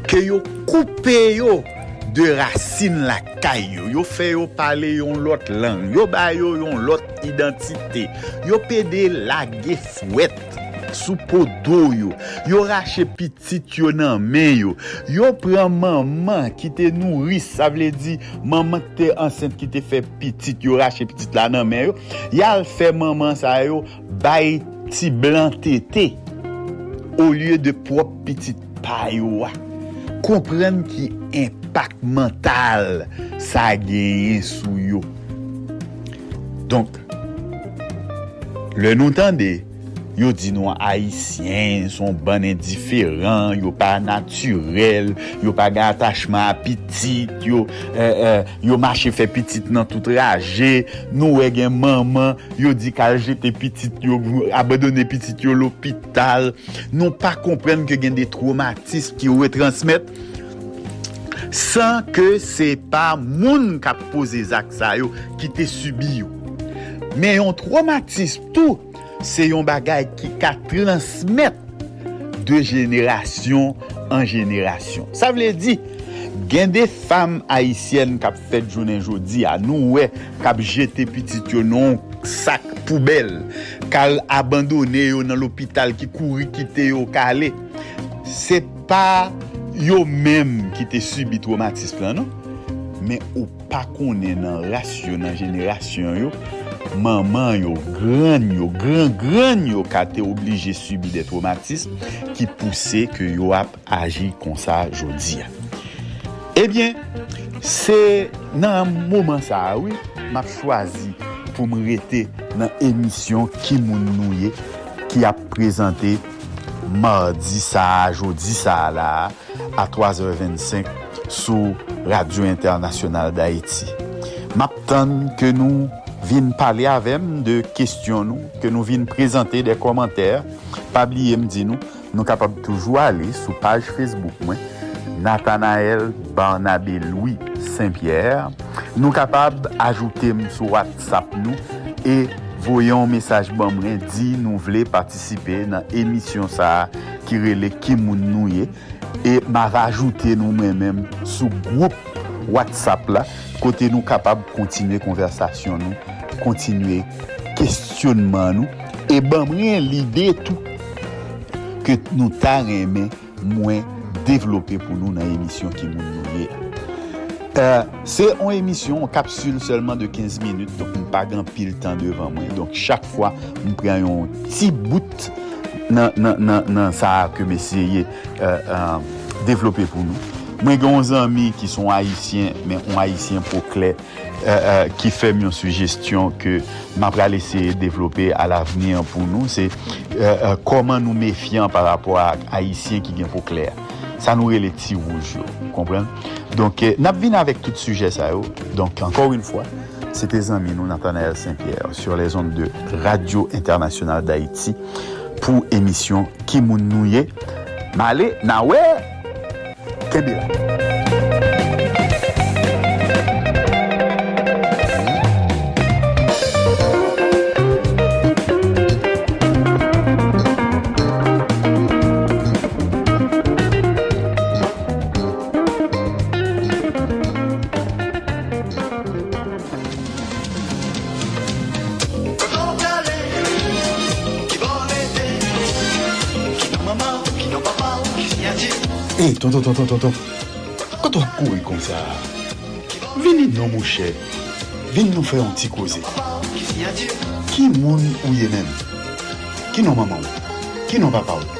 Speaker 6: ke yo koupe yo de rasin lakay yo, yo fe yo pale yon lot lang, yo bayo yon lot identite, yo pede lage fwet, sou podo yo, yo rache pitit yo nan men yo, yo pren maman ki te nouris, sa vle di maman ki te ansente ki te fe pitit, yo rache pitit la nan men yo, yal fe maman sa yo bay ti blan tete, ou liye de prop pitit payo wa. Kompren ki impak mental sa genye sou yo. Donk, le nou tende, Yo di nou haisyen, son ban indiferent, yo pa naturel, yo pa ga atachman apitit, yo, eh, eh, yo mache fe pitit nan tout raje, nou we gen maman, yo di kal jete pitit yo, abadone pitit yo l'opital, nou pa kompren ke gen de traumatisme ki yo we transmet, san ke se pa moun kap pose zak sa yo ki te subi yo. Men yon traumatisme tou, se yon bagay ki ka transmet de jenerasyon an jenerasyon. Sa vle di, gen de fam haisyen kap fet jounen jodi a nou we kap jete pitit yo non sak poubel, kal abandone yo nan l'opital ki kouri kite yo kale. Se pa yo menm ki te subi traumatisme lan nou, men ou pa konen nan rasyon nan jenerasyon yo, maman yo, gran yo, gran gran yo ka te oblije subi de traumatisme ki pousse ke yo ap aji kon sa jodi ya. Ebyen, se nan mouman sa awi, map chwazi pou m rete nan emisyon ki moun nouye ki ap prezante mardi sa, jodi sa la a 3h25 sou Radio Internasyonal d'Haïti. Map tan ke nou vin pale avem de kestyon nou, ke nou vin prezante de komantèr, pabliye mdi nou, nou kapab toujou ale sou page Facebook mwen, Nathanael Barnabé Louis Saint-Pierre, nou kapab ajoute m sou WhatsApp nou, e voyon mesaj ban mwen di nou vle patisipe nan emisyon sa kirele Kimoun Nouye, e ma rajoute nou mwen men sou group WhatsApp la, kote nou kapab kontine konversasyon nou. kontinue kestyonman nou, e ban mwen lide tou ke nou ta reme mwen devlope pou nou nan emisyon ki moun nou ye. Euh, se an emisyon, an kapsul selman de 15 minute, donk mwen pa gan pil tan devan mwen. Donk chak fwa mwen pren yon ti bout nan, nan, nan, nan sa ke m esye euh, euh, devlope pou nou. Mwen gen yon zanmi ki son haisyen, men yon haisyen pou kler, kle ki fèm yon sugestyon ke m apre a lese devlope al avenir pou nou, se koman nou mefyan par rapport a Haitien ki gen pou kler. Sa nou re le ti rouj yo, kompren? Donk, nap vin avèk tout suje sa yo. Donk, ankor un fwa, se te zanmi nou Nathanael Saint-Pierre sur les ondes de Radio Internationale d'Haïti pou emisyon Kimoun Nouye? Ma ale, na we, kebira. Hey, tonton, tonton, tonton, kato ak kouri kon sa, vini nou mouche, vini nou fè an ti koze. Ki moun ou ye men? Ki nou maman ou? Ki nou papa ou?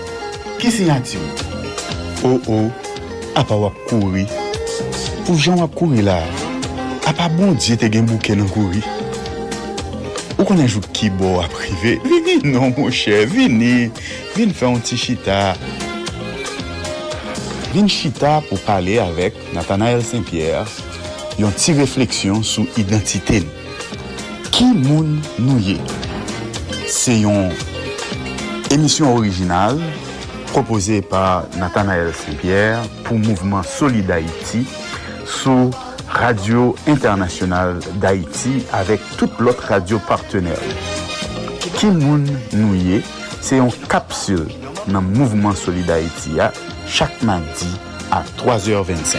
Speaker 6: Ki sinyati ou? Ou oh, ou, oh, apa wap kouri. Pou jan wap kouri la, apa bon diye te gen bouke nan kouri. Ou konen jou ki bo aprive, vini nou mouche, vini, vini fè an ti chita. vin chita pou pale avek Nathanael Saint-Pierre yon ti refleksyon sou identite nou. Ki moun nou ye? Se yon emisyon orijinal propose par Nathanael Saint-Pierre pou Mouvement Solid Haïti sou Radio Internasyonal d'Haïti avek tout lot radio partenèr. Ki moun nou ye? Se yon kapsul nan Mouvement Solid Haïti ya chaque mardi à 3h25.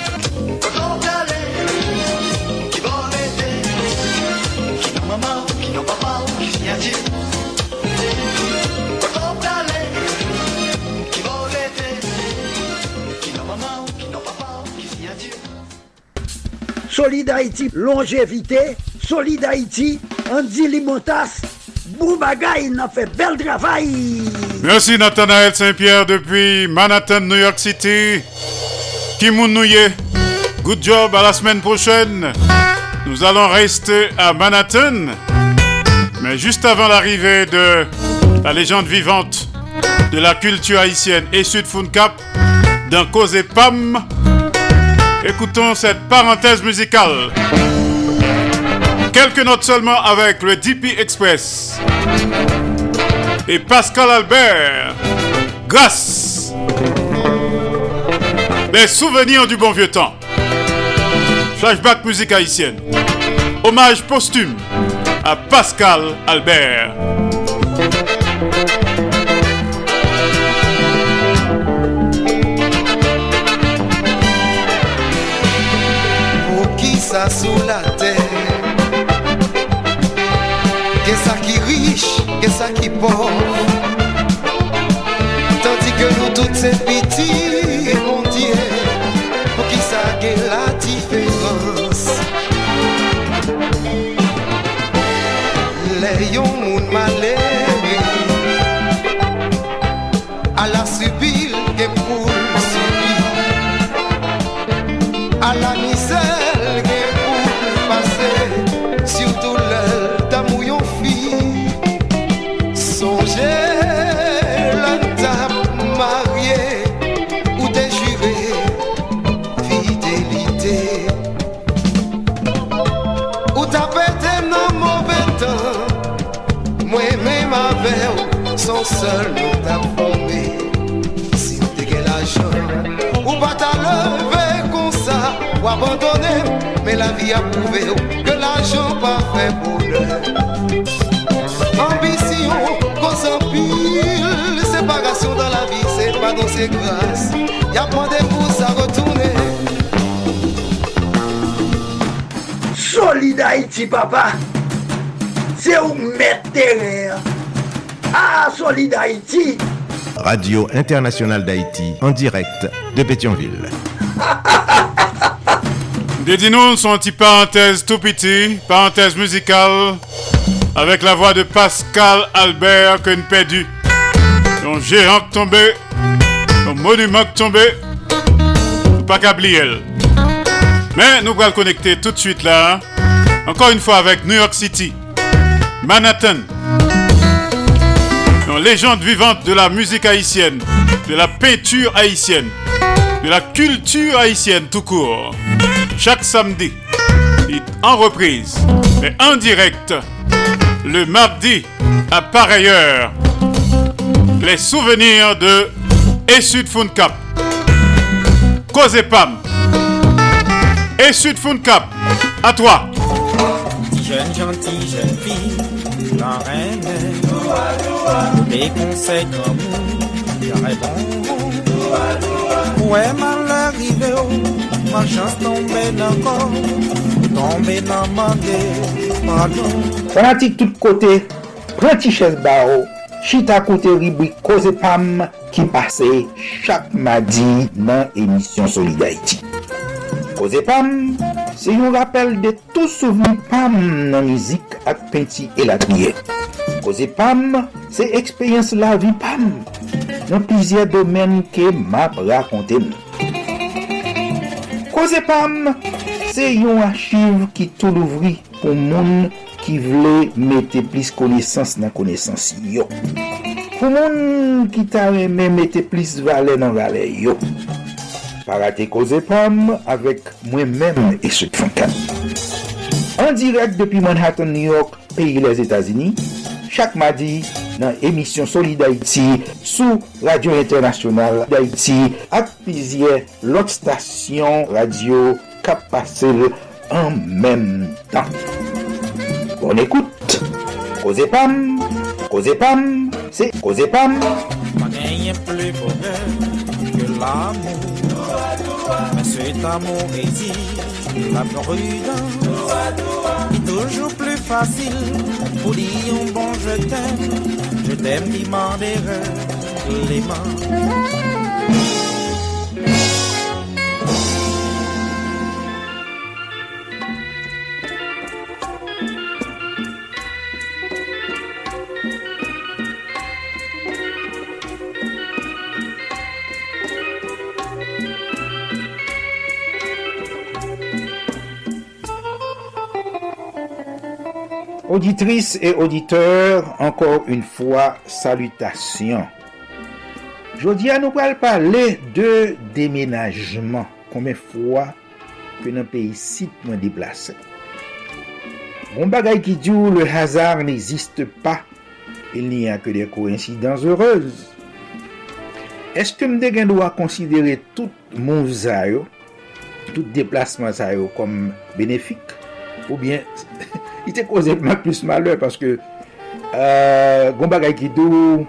Speaker 2: Solid Haïti, longévité. Solid Haïti, Andy Limotas. Boubagaï, il a fait bel travail.
Speaker 5: Merci Nathanaël Saint-Pierre depuis Manhattan, New York City. Kimoun Nouye, good job à la semaine prochaine. Nous allons rester à Manhattan. Mais juste avant l'arrivée de la légende vivante de la culture haïtienne et Sud Cap d'un Cause Pam, écoutons cette parenthèse musicale. Quelques notes seulement avec le DP Express et Pascal Albert. Grâce. Les souvenirs du bon vieux temps. Flashback musique haïtienne. Hommage posthume à Pascal Albert.
Speaker 24: sa ki pou Tanti ke nou tout se piti Mon diye Pou ki sa ge la diferans Le yon moun male sol nou ta pombe Si te gen la jan Ou pa ta leve kon sa Ou abandone Me la vi a pouve ou Ke la jan pa fe bonne Ambisyon Konsanpil Separasyon dan la vi Se pa don se gras Ya pwande pou sa retourne
Speaker 2: Solid Haiti papa. Se ou met teren Ah, Solid Haïti.
Speaker 3: Radio Internationale d'Haïti en direct de Pétionville. *laughs*
Speaker 5: Dédie-nous son petit parenthèse tout petit, parenthèse musicale, avec la voix de Pascal Albert que nous perdu. Un géant tombé, un monument tombé, pas Gabriel. Mais nous allons le connecter tout de suite là, encore une fois avec New York City, Manhattan, légende vivante de la musique haïtienne, de la peinture haïtienne, de la culture haïtienne tout court. Chaque samedi, en reprise et en direct, le mardi à pareille heure, les souvenirs de Essud Cap. Cause Pam. Essud Cap. À toi.
Speaker 8: Jeune jeune Me konsey kon moun Yare bon. Ouè man l'arive ou Man chans tombe nan kon Tombe nan mande Pardon.
Speaker 9: Fanatik tout kote Prenti ches ba ou Chita kote ribwi koze pam Ki pase chak madi Nan emisyon Solidarity Koze pam Se yon rappel de tout souveni pam Nan mizik ak penti elatriye. Koze pam, se ekspeyans la vi pam. Nan plizye domen ke map rakonte nou. Koze pam, se yon achiv ki tou louvri pou moun ki vle mette plis konesans nan konesans yo. Pou moun ki ta reme mette plis vale nan vale yo. Parate koze pam avek mwen men eswek fankan. An direk depi Manhattan, New York, peyi les Etasini, chak madi nan emisyon Soli d'Haïti sou Radio Internasyonal d'Haïti ak pizye lot stasyon radio kap pasel an menm tan. Bon ekoute, koze pam, koze pam, se koze pam.
Speaker 8: Pa genyen ple bonheur ke l'amou Cet amour exige la prudence. Et toujours plus facile pour dire un bon je t'aime. Je t'aime, demander les mains.
Speaker 9: Auditrice et auditeur, ankor un fwa, salutasyon. Jodi an nou pral pale de demenajman. Kome fwa ke nan peyi sit mwen deplase. Bon bagay ki diou, le hazard n'existe pa. Il n'y a ke de koinsidans heureuse. Eske mde gen do a konsidere tout moun zayo, tout deplasman zayo kom benefik, ou bien *laughs* I te koze mwen plus malwe paske euh, Gomba Gaikido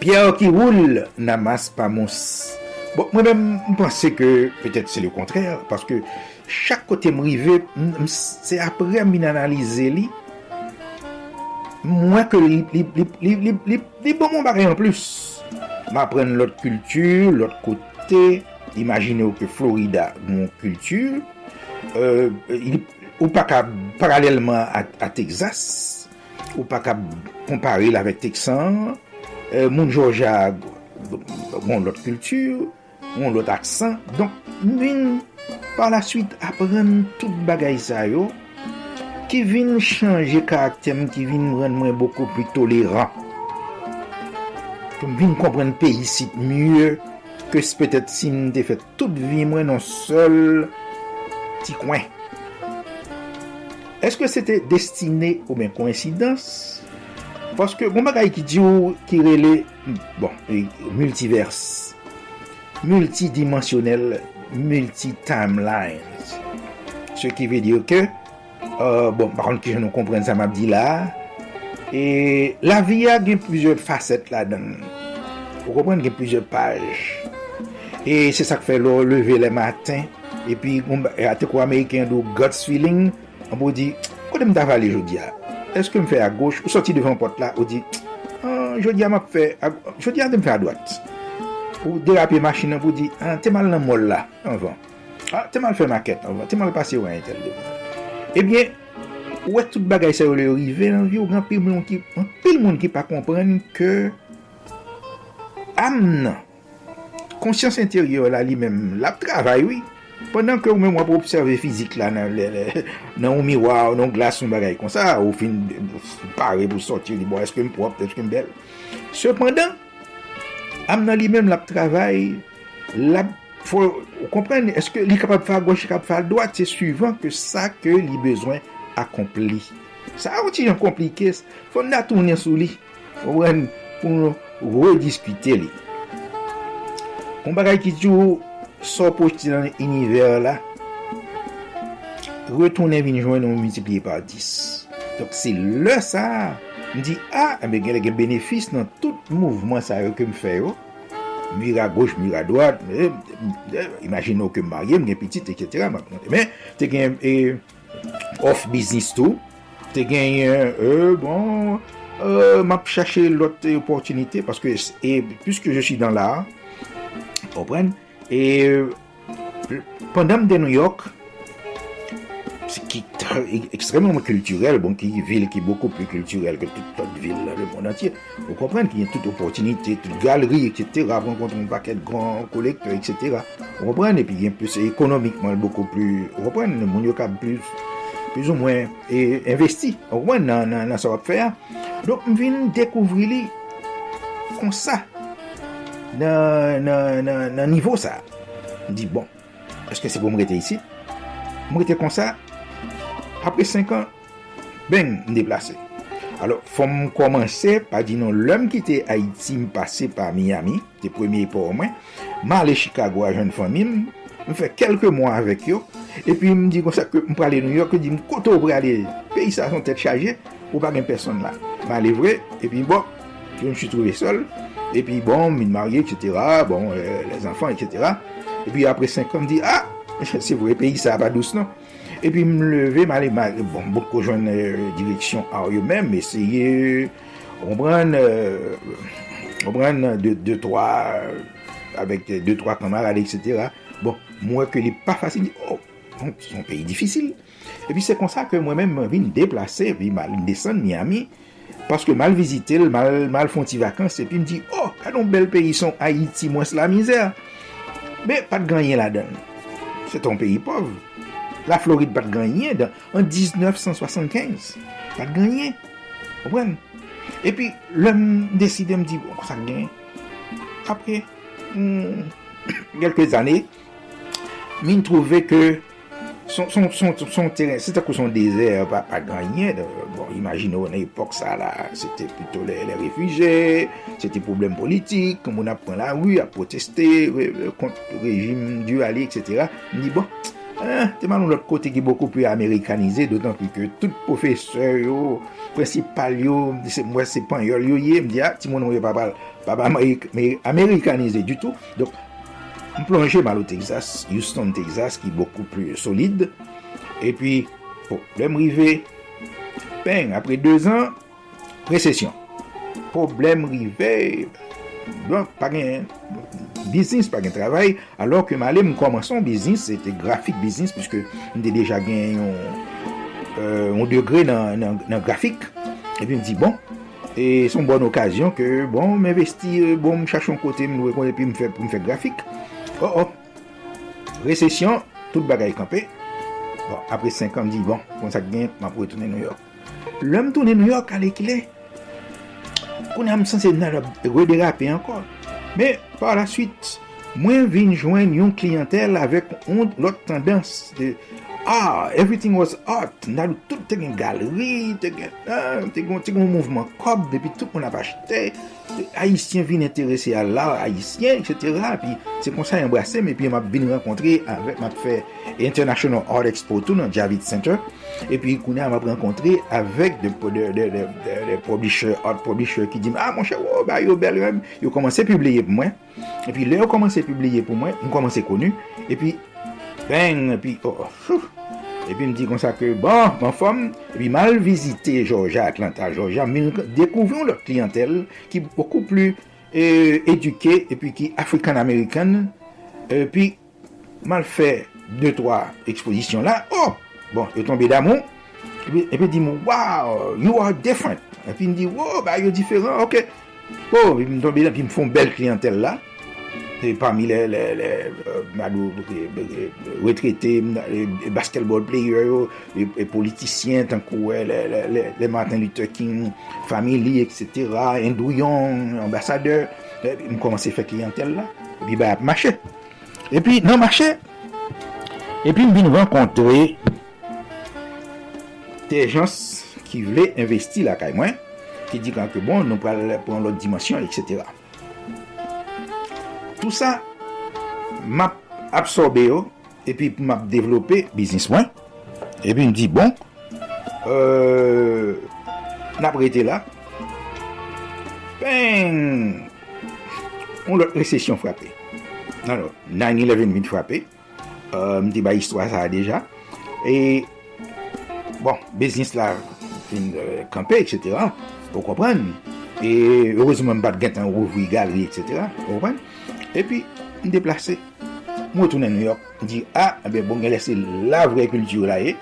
Speaker 9: Pierre ki roule Namas pa mons. Bon, Mwen mwen mpense ke Petet se le kontrèr Paske chak kote mrive Se apre mwen analize li Mwen ke li Li bon mwen bagay an plus. Mwen apren lot kultur Lot kote Imagine ou ke Florida Mwen kultur Euh, il ou pa ka paralelman a Texas, ou pa ka kompare la vek Texan, euh, moun Georgia moun lot kultur, moun lot aksan, donk vin par la suite apren tout bagay sa yo, ki vin chanje karakterm, ki vin mwen mwen boko pli toleran, ki vin kompren pe yisit mye, ke se petet si mwen te fet tout vi mwen non sol ti kwen. Eske se te destine ou men koinsidans? Paske goun bagay ki di ou ki rele, hmm, bon, e, multiverse, multidimensionel, multi-timelines. Se ki ve diyo ke, euh, bon, baron ki jenon kompren sa mabdi la, e la viya gen plizye facet la dan. Ou kompren gen plizye paj. E se sa ke fe lor leve le matin, e pi ate kwa Ameriken do God's Feeling, An pou di, kote mta vali jodi a? Eske m fè a goch? Ou soti devan pot la, ou di, ah, jodi a m ap fè, jodi a te m fè a doat. Ou derape machin an pou di, ah, te mal nan mol la, anvan. Ah, te mal fè maket, anvan. Te mal pase eh ou an entel devan. Ebyen, ou et tout bagay sa ou le rive nan vi ou gran pil moun ki, pil moun ki pa kompren ke am nan, konsyans interior la li men, la travay wè, oui. Pendan ke ou men wap observe fizik la nan, nan ou miwa ou nan glas ou bagay kon sa, ou fin pare pou soti li bo eske m prop, eske m bel. Sependan, am nan li men lap travay, lap, fò, ou kompren, eske li kapab fà gòsh, kapab fa doat, se suivant ke sa ke li bezwen akompli. Sa ou ti jan komplike, fò nan tounen sou li, fò ren pou rediskute li. Kon bagay ki tou, so pojti nan iniver la, retounen vin jwen nou multipliye par 10. Dok se le sa, m di, a, ah, eh mbe gen le gen benefis nan tout mouvman sa yo ke m fè yo, mira goch, mira doat, imagino ke m marye, m gen pitit, etc. Men, te gen e, off business tou, te gen, e, e bon, Euh, m'a cherché l'autre opportunité parce que et puisque je suis dans l'art, comprennent E pandam de New York, ki ekstremement kulturel, bon ki vil ki beaucoup plus kulturel ke tout tot vil le monde entier, ou komprenne ki yon tout opportunité, tout galerie, etc., rencontre un paquet de grands collecteurs, etc., ou komprenne, epi yon plus ekonomikman beaucoup plus, ou komprenne, moun yo kab plus, plus ou mwen investi, ou komprenne nan sa wap fè a. Don m vin dekouvri li kon sa, nan, nan, nan, nan nivou sa. Di bon, eske se pou mrete isi? Mrete kon sa, apre 5 an, ben m deplase. Alors, fòm komanse, pa di non, lèm ki te Haiti m pase pa Miami, te premye pou mwen, ma ale Chicago a joun fòmim, m fè kelke mwa avèk yo, epi m di kon sa ke m prale New York, di m koto prale, peyi sa son tèt chaje, ou pa gen person la. Ma ale vre, epi bon, je m chou trouve sol, et puis bon, me marié, etc., bon, euh, les enfants, etc. Et puis après 5 ans, me dit, ah, *laughs* c'est vrai, pays ça va douce, non? Et puis me lever, m'aller, m'a- bon, beaucoup de euh, direction à eux-mêmes, essayer, on prend, euh, on prend deux, trois, euh, avec deux, trois camarades, etc. Bon, moi que n'est pas facile, je dis, oh, c'est un pays difficile. Et puis c'est comme ça que moi-même, je me déplacer, puis je descends de Miami, parce que mal visité, mal, mal font des vacances, et puis me dit, oh, un bel pays, sont Haïti, moi c'est la misère. Mais pas de gagner là-dedans. C'est un pays pauvre. La Floride pas de gagner dans- en 1975. Pas de gagner. Vous comprenez? Et puis, l'homme décide de me dire, bon, ça gagne. Après, hmm, *coughs* quelques années, mine trouvait que son, son, son, son c'était que son désert, pas, pas gagné. de- Bon, imaginez, à l'époque, ça là, c'était plutôt les, les réfugiés, c'était problème politique, comme on a pris la protester euh, contre le régime du Ali, etc. Dit, bon, c'est mal de l'autre côté qui est beaucoup plus américanisé, d'autant plus que tout professeur, yo, principal, yo, c'est pas un yo, du tout. Ou plonje bal ou Texas, Houston, Texas, ki boku pli solide. E pi, problem rive, pen, apre 2 an, presesyon. Problem rive, donk pa gen biznis, pa gen travay, alor ke ma ale m komanson biznis, se te grafik biznis, pwiske m de deja gen yon, euh, yon degre nan, nan, nan grafik. E pi m di bon, e son bon okasyon ke bon m investi, bon m chache yon kote, m nou rekonde, pi m fe grafik. Oh oh, resesyon, tout bagay kampe. Bon, apre 5 an, di bon, kon sa gen, ma pou etounen New York. Lèm tounen New York ale ki lè. Kon am san se nan rederape ankon. Me, par la suite, mwen vin jwen yon kliyantel avèk l'ot tendans de... ah, everything was hot. Nan nou tout te gen galeri, te gen, ah, te gen, te gen mouvment kop, depi tout moun ap achete. Haitien vin interese a la, Haitien, etc. Pi se konsa embrase, me pi m ap vin renkontre, m ap fe International Art Expo tout nan Javits Center. E pi koune m ap renkontre avek de, de, de, de publisher, art publisher ki di, ah, mon chè, oh, ba yo bel rem. Yo komanse publiye pou mwen. E pi le yo komanse publiye pou mwen, m komanse konu. E pi, Et puis, et puis, oh, oh. Et puis, me dit comme ça que, bon, femme, et puis, mal visité Georgia, Atlanta, Georgia, découvrons leur clientèle qui est beaucoup plus euh, éduquée et puis qui est africaine-américaine. Et puis, mal fait deux, trois expositions là. Oh, bon, est tombé d'amour. Et puis, et puis dit, wow, you are different. Et puis il me dit, wow, bah, est différent, ok. Oh, il me tombe là, puis me font belle clientèle là. Parmi les, les, les, euh, retraités, euh, les basketball players, les, politiciens, tant les, Martin Luther King, famille, etc., Indouillon, ambassadeur, euh, m komanse fè kliyantel la, epi ba ap mache. Epi nan mache, epi m bin renkontre te jans ki vle investi la kay mwen, ki di kan ke bon, nou pral pran lot dimensyon, etc. Tout sa, map absorbe yo, oh, epi map devlope biznis mwen, epi m di bon, euh, nap rete la, pen, on lot resesyon frape. Nan nou, nan 11 min frape, euh, m di ba histwa sa deja, e, bon, biznis la, fin euh, kampe, etc., pou kompran, e, heurezman bat gen tan rouvri gal, etc., pou kompran, E pi, m deplase. Mwen tounen New York. Di, a, ah, eh be bon gen lese la vre kultur la ye.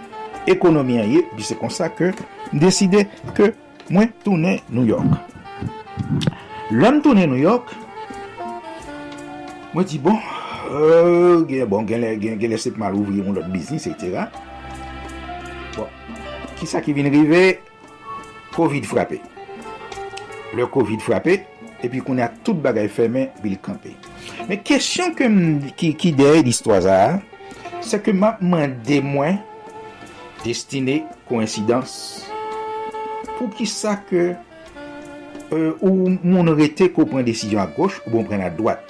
Speaker 9: Ekonomi a ye. Bi se konsa ke m deside ke mwen tounen New York. Lèm tounen New York. Mwen di, bon, euh, gen, bon, gen, gen, gen lese mal ouvri yon lot biznis, etc. Bon, ki sa ki vin rive, COVID frape. Le COVID frape, epi konen a tout bagay femen bil kampe. Men kesyon ke ki, ki deye l'histoazar, se ke ma mande mwen destine koinsidans pou ki sa ke euh, ou moun rete ko pren desisyon a goch ou bon pren a doat.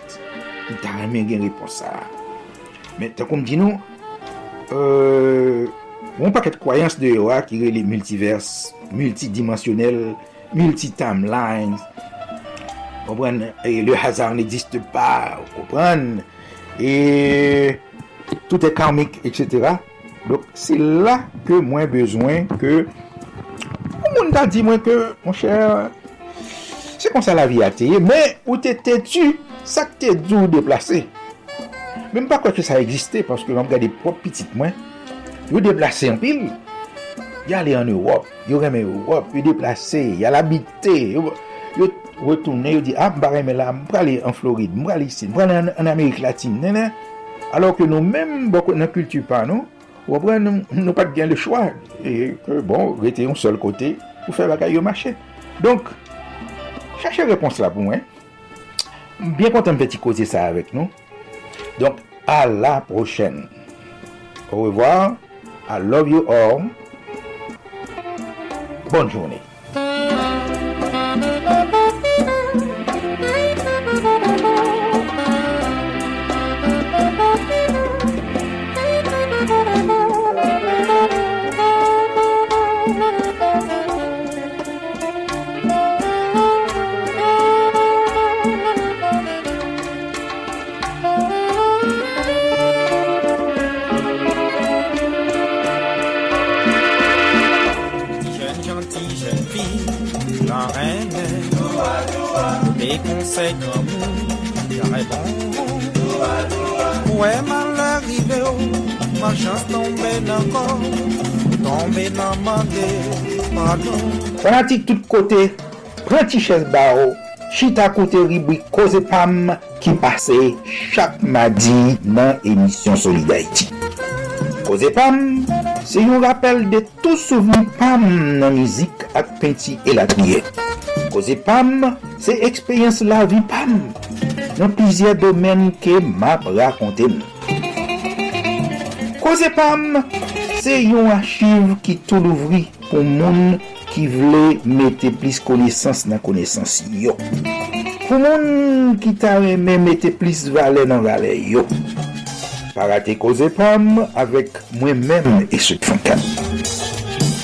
Speaker 9: Ni ta remen gen reponsa. Men ta kom di nou, euh, moun paket kwayans de yo a ki re li multivers, multidimensionel, multitimelines, Comprenne? Le hazard n'existe pa, comprenne? Et tout est karmik, etc. Donc, c'est là que mwen bezwen que... Moun ta di mwen ke, moun chèr, se kon sa la vi a teye, men ou te te tu, sa ke te djou deplase. Men pa kwa ke sa egiste, paske mwen gade prop pitit mwen, yo deplase an pil, yo ale an Europe, yo reme Europe, yo deplase, yo l'habite, yo... yo retourne, yo di, ah, barème la, m'prale en Floride, m'prale ici, m'prale en, Amérique latine, nan Alors que nous même bon, beaucoup dans culture pas, non? Ou après, nous, nous pas bien le choix. Et que, bon, rester un seul côté pour faire bagaille au marché. Donc, cherchez réponse là pour moi. Bien content de petit causer ça avec nous. Donc, à la prochaine. Au revoir. I love you all. Bonne journée.
Speaker 8: E konsey kamou Kare bon Ouè mal arrive ou Mal chans tombe nan kon Tombe nan mande Pardon.
Speaker 9: Fanatik tout kote Prenti ches ba ou. Chita kote ribwi koze pam Ki pase chak madi Nan emisyon Solidarity Koze pam Se yon rappel de tou souveni pam Nan mizik ak penti elatniye Koze pam Se ekspeyans la vi pam nan plizye domen ke map rakonte m. Koze pam, se yon achiv ki tou louvri pou moun ki vle mette plis konesans nan konesans yo. Pou moun ki ta reme mette plis vale nan vale yo. Parate koze pam avek mwen men eswe fankan.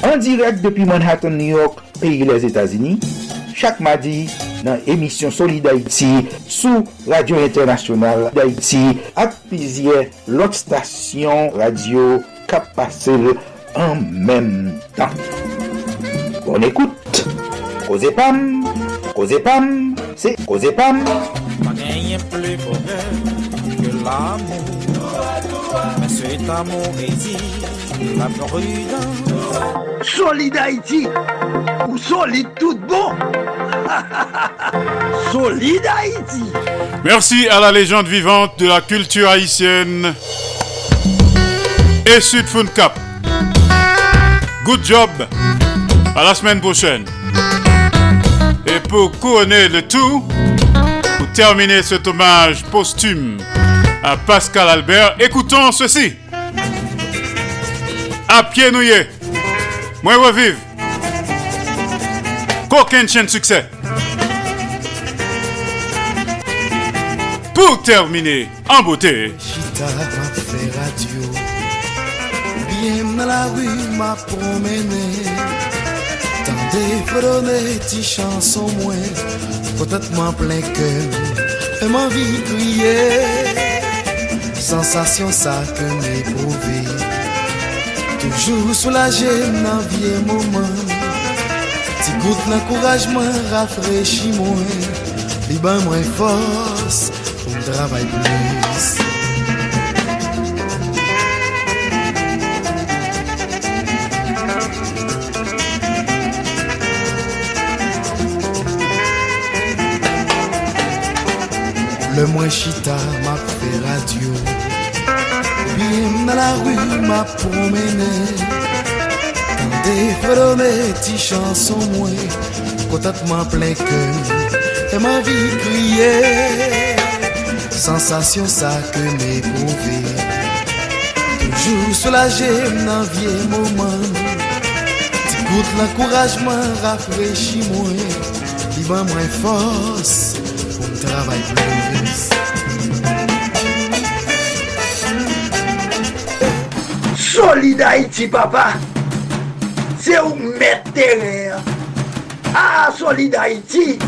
Speaker 9: An direk depi Manhattan, New York, peyi les Etats-Unis, chak madi, nan emisyon Solid Haiti sou Radio Internasyonal d'Haïti ak pizye lot stasyon radio kap pase an menm tan. Bon ekoute, koze pam, koze pam, se koze pam.
Speaker 8: Pa genye ple bonheur ke l'amou, men se t'amou rezi. La prudence.
Speaker 2: Solid Haïti ou solide tout bon *laughs* Solid Haïti
Speaker 5: Merci à la légende vivante de la culture haïtienne et Sud Fun Cap. Good job. À la semaine prochaine. Et pour couronner le tout, pour terminer cet hommage posthume à Pascal Albert, écoutons ceci. À pied nouillé. Moi revive. Qu'aucun chaîne succès. Pour terminer en beauté.
Speaker 18: Chita m'a fait radio Bien dans la rue m'a promené Tant défredonné ti chanson moins Peut-être m'en plein cœur Et ma vie crier Sensation ça que m'éprouver Toujours soulagé dans vieux moment Ti gout l'encouragement rafraîchit moins. Li ban moins force pour me travailler plus. Le moins chita m'a fait radio Dans la rue m'a promené Tandé fredonner ti chanson moins Contentement plein cœur. Et ma vie crier. Sensation ça que m'éprouver Toujours soulagé dans vieux moment Ti goûte l'encouragement Li ban moins force pour me travailler plus
Speaker 2: Solid Haïti, papa. C'est où mettre terrain. Ah, Solid Haïti.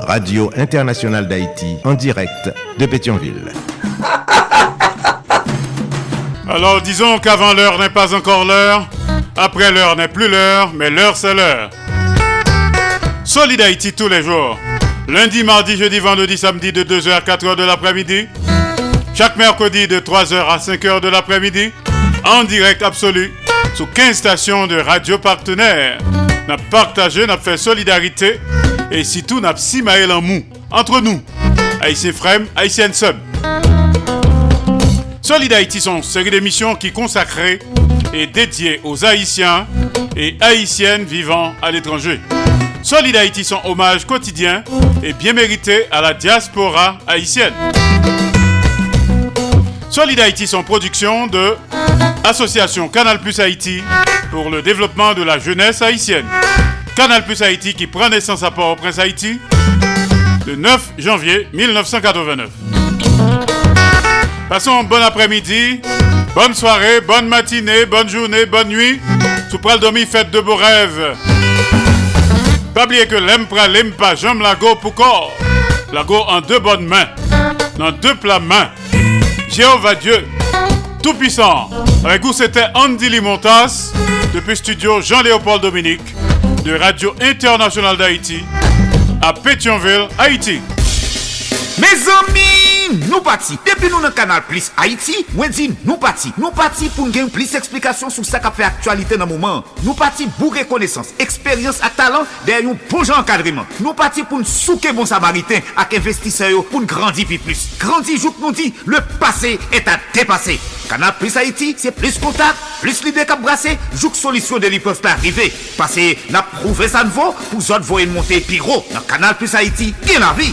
Speaker 3: Radio Internationale d'Haïti, en direct de Pétionville. *laughs*
Speaker 5: Alors disons qu'avant l'heure n'est pas encore l'heure, après l'heure n'est plus l'heure, mais l'heure c'est l'heure. Solid Haïti tous les jours. Lundi, mardi, jeudi, vendredi, samedi de 2h à 4h de l'après-midi. Chaque mercredi de 3h à 5h de l'après-midi. En direct absolu sous 15 stations de radio partenaires. N'a partagé, n'a fait solidarité et si tout n'a si maël en mou entre nous. Haïtien Frem, Haïtien Sub. Solid Haïti sont une série d'émissions qui consacrées et dédiées aux Haïtiens et Haïtiennes vivant à l'étranger. Solid Haïti son hommage quotidien et bien mérité à la diaspora haïtienne. Solid Haïti son production de Association Canal Plus Haïti pour le développement de la jeunesse haïtienne. Canal Plus Haïti qui prend naissance à Port-au-Prince Haïti le 9 janvier 1989. Passons bon après-midi, bonne soirée, bonne matinée, bonne journée, bonne nuit. Sous pral domi, faites de beaux rêves. Pas oublier que l'empra l'empa jambe lago pour corps. Lago en deux bonnes mains, dans deux plats mains. Jéhovah Dieu, tout puissant. Avec vous, c'était Andy Limontas, depuis studio Jean-Léopold Dominique, de Radio Internationale d'Haïti, à Pétionville, Haïti.
Speaker 1: Mes amis, Wendy nou pati. Depi nou nan kanal Plus Haiti, Wendy nou pati. Nou pati pou gen plis eksplikasyon sou sa ka fe aktualite nan mouman. Nou pati bou rekonesans, eksperyans ak talant der yon pou jan kadriman. Nou pati pou n souke bon samariten ak investiseyo pou n grandi pi plus. Grandi jout nou di, le pase et a depase. Kanal Plus Haiti, se plis kontak, plis lide kap brase, jout solisyon de li peuvent pa arrive. Pase na prouve sa nvo pou zot voyen monte pi ro. Nan kanal Plus Haiti, gen la vi.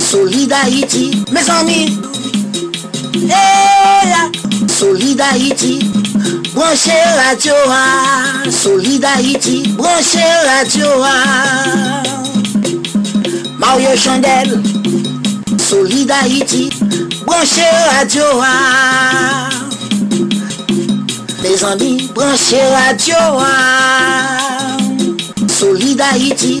Speaker 4: Solidarity, mes amis. Eh, hey, Solidarity, branchez radio A. Solidarity, branchez radio A. Mario Chandel, Solidarity, branchez radio A. Mes amis, branchez radio A. Solidarity,